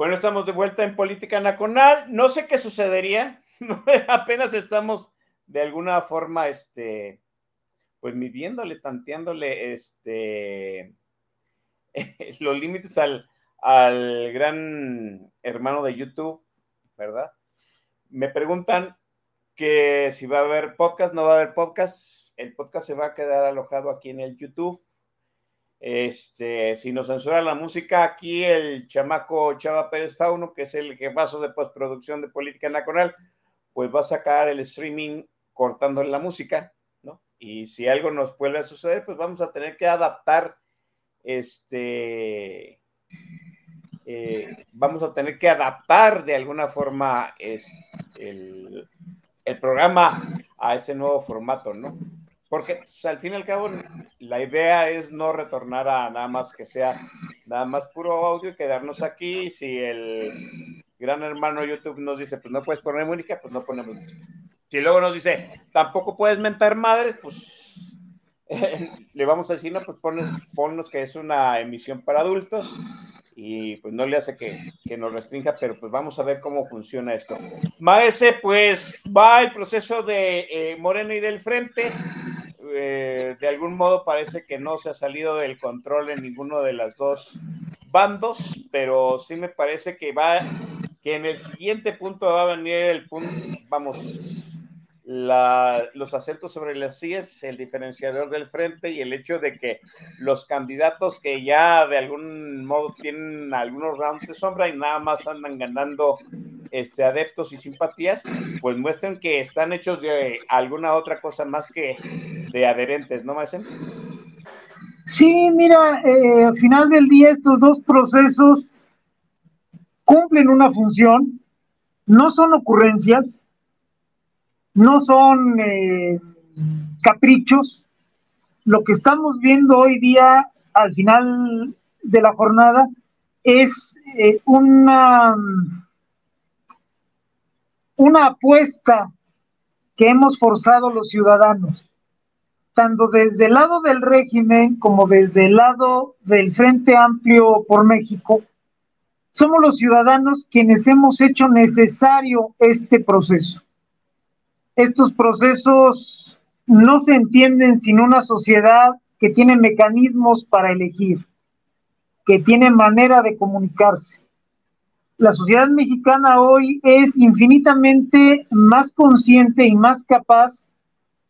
Bueno, estamos de vuelta en Política Nacional. No sé qué sucedería. Apenas estamos de alguna forma, este, pues midiéndole, tanteándole, este, los límites al, al gran hermano de YouTube, ¿verdad? Me preguntan que si va a haber podcast, no va a haber podcast. El podcast se va a quedar alojado aquí en el YouTube. Este, si nos censura la música, aquí el chamaco Chava Pérez Fauno, que es el jefazo de postproducción de Política Nacional, pues va a sacar el streaming cortando la música, ¿no? Y si algo nos vuelve a suceder, pues vamos a tener que adaptar este eh, vamos a tener que adaptar de alguna forma es, el, programa a ese nuevo formato, ¿no? Porque al fin y al cabo la idea es no retornar a nada más que sea nada más puro audio y quedarnos aquí. Si el gran hermano YouTube nos dice, pues no puedes poner música, pues no ponemos música. Si luego nos dice, tampoco puedes mentar madres, pues le vamos a decir, no, pues ponnos que es una emisión para adultos y pues no le hace que, nos restrinja, pero pues vamos a ver cómo funciona esto. Maese, pues va el proceso de eh, Morena y del Frente. Eh, de algún modo parece que no se ha salido del control en ninguno de las dos bandos, pero sí me parece que va, que en el siguiente punto va a venir el punto, vamos, los acentos sobre las sillas, el diferenciador del frente y el hecho de que los candidatos que ya de algún modo tienen algunos rounds de sombra y nada más andan ganando este, adeptos y simpatías, pues muestran que están hechos de alguna otra cosa más que de adherentes, ¿no, Maesen? Sí, mira, eh, al final del día estos dos procesos cumplen una función, no son ocurrencias, no son eh, caprichos. Lo que estamos viendo hoy día al final de la jornada es eh, una, una apuesta que hemos forzado los ciudadanos, tanto desde el lado del régimen como desde el lado del Frente Amplio por México. Somos los ciudadanos quienes hemos hecho necesario este proceso estos procesos no se entienden sin una sociedad que tiene mecanismos para elegir, que tiene manera de comunicarse. La sociedad mexicana hoy es infinitamente más consciente y más capaz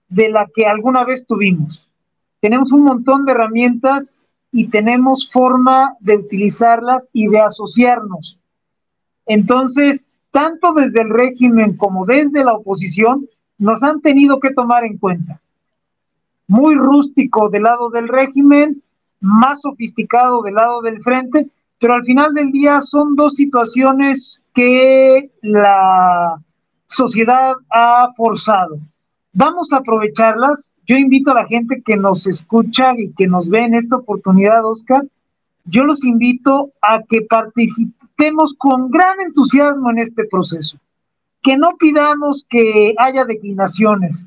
de la que alguna vez tuvimos. Tenemos un montón de herramientas y tenemos forma de utilizarlas y de asociarnos. Entonces, tanto desde el régimen como desde la oposición, nos han tenido que tomar en cuenta. Muy rústico del lado del régimen, más sofisticado del lado del frente, pero al final del día son dos situaciones que la sociedad ha forzado. Vamos a aprovecharlas. Yo invito a la gente que nos escucha y que nos ve en esta oportunidad, Oscar, yo los invito a que participemos con gran entusiasmo en este proceso que no pidamos que haya declinaciones,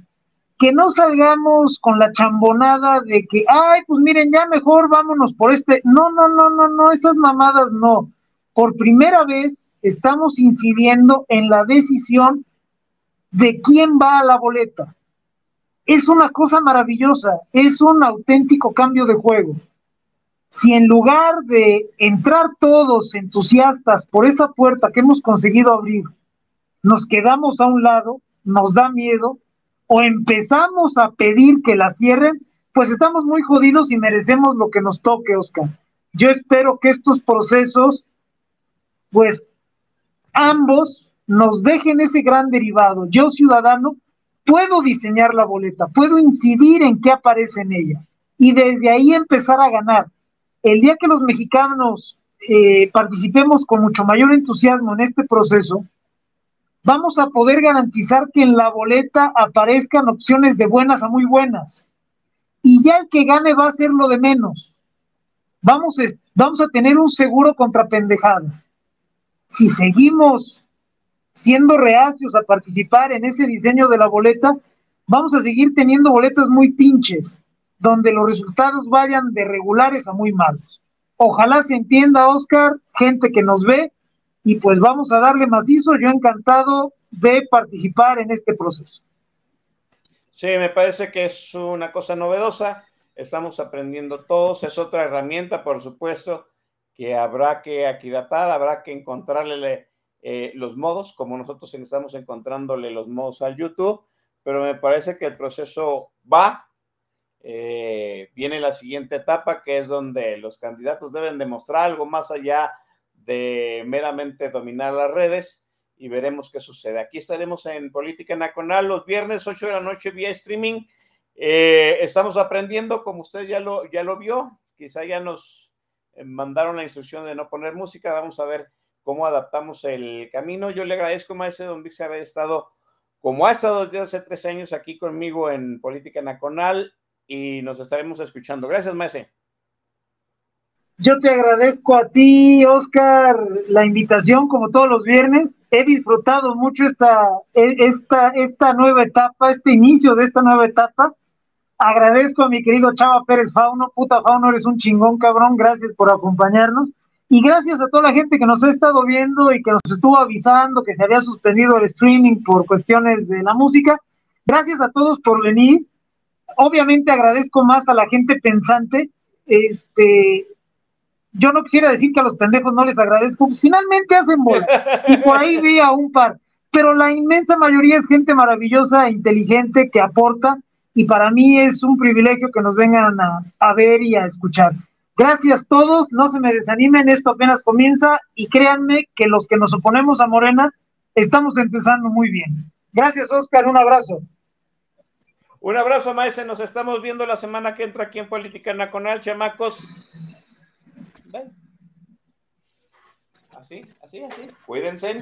que no salgamos con la chambonada de que, ay, pues miren, ya mejor vámonos por este. No, no, no, no, no, esas mamadas no. Por primera vez estamos incidiendo en la decisión de quién va a la boleta. Es una cosa maravillosa, es un auténtico cambio de juego. Si en lugar de entrar todos entusiastas por esa puerta que hemos conseguido abrir, nos quedamos a un lado, nos da miedo, o empezamos a pedir que la cierren, pues estamos muy jodidos y merecemos lo que nos toque, Oscar. Yo espero que estos procesos, pues ambos nos dejen ese gran derivado. Yo, ciudadano, puedo diseñar la boleta, puedo incidir en qué aparece en ella y desde ahí empezar a ganar. El día que los mexicanos eh, participemos con mucho mayor entusiasmo en este proceso, vamos a poder garantizar que en la boleta aparezcan opciones de buenas a muy buenas. Y ya el que gane va a ser lo de menos. Vamos, a, vamos a tener un seguro contra pendejadas. Si seguimos siendo reacios a participar en ese diseño de la boleta, vamos a seguir teniendo boletas muy pinches, donde los resultados vayan de regulares a muy malos. Ojalá se entienda, Oscar, gente que nos ve, y pues vamos a darle macizo, yo encantado de participar en este proceso. Sí, me parece que es una cosa novedosa, estamos aprendiendo todos, es otra herramienta, por supuesto, que habrá que aquidatar, habrá que encontrarle eh, los modos, como nosotros estamos encontrándole los modos al YouTube, pero me parece que el proceso va, eh, viene la siguiente etapa, que es donde los candidatos deben demostrar algo más allá de meramente dominar las redes y veremos qué sucede. Aquí estaremos en Política Nacional los viernes 8 de la noche vía streaming. Eh, estamos aprendiendo, como usted ya lo, ya lo vio, quizá ya nos mandaron la instrucción de no poner música, vamos a ver cómo adaptamos el camino. Yo le agradezco, maestro Don Vix, haber estado, como ha estado desde hace tres años aquí conmigo en Política Nacional y nos estaremos escuchando. Gracias, maestro. Yo te agradezco a ti, Oscar, la invitación como todos los viernes. He disfrutado mucho esta, e, esta, esta nueva etapa, este inicio de esta nueva etapa. Agradezco a mi querido Chava Pérez Fauno. Puta Fauno, eres un chingón, cabrón. Gracias por acompañarnos. Y gracias a toda la gente que nos ha estado viendo y que nos estuvo avisando que se había suspendido el streaming por cuestiones de la música. Gracias a todos por venir. Obviamente agradezco más a la gente pensante. Este, yo no quisiera decir que a los pendejos no les agradezco, pues finalmente hacen bola. Y por ahí vi a un par. Pero la inmensa mayoría es gente maravillosa, e inteligente, que aporta. Y para mí es un privilegio que nos vengan a, a ver y a escuchar. Gracias todos, no se me desanimen, esto apenas comienza y créanme que los que nos oponemos a Morena estamos empezando muy bien. Gracias, Oscar, un abrazo. Un abrazo, Maese, nos estamos viendo la semana que entra aquí en Política Nacional, chamacos. Así, así, así. Cuídense.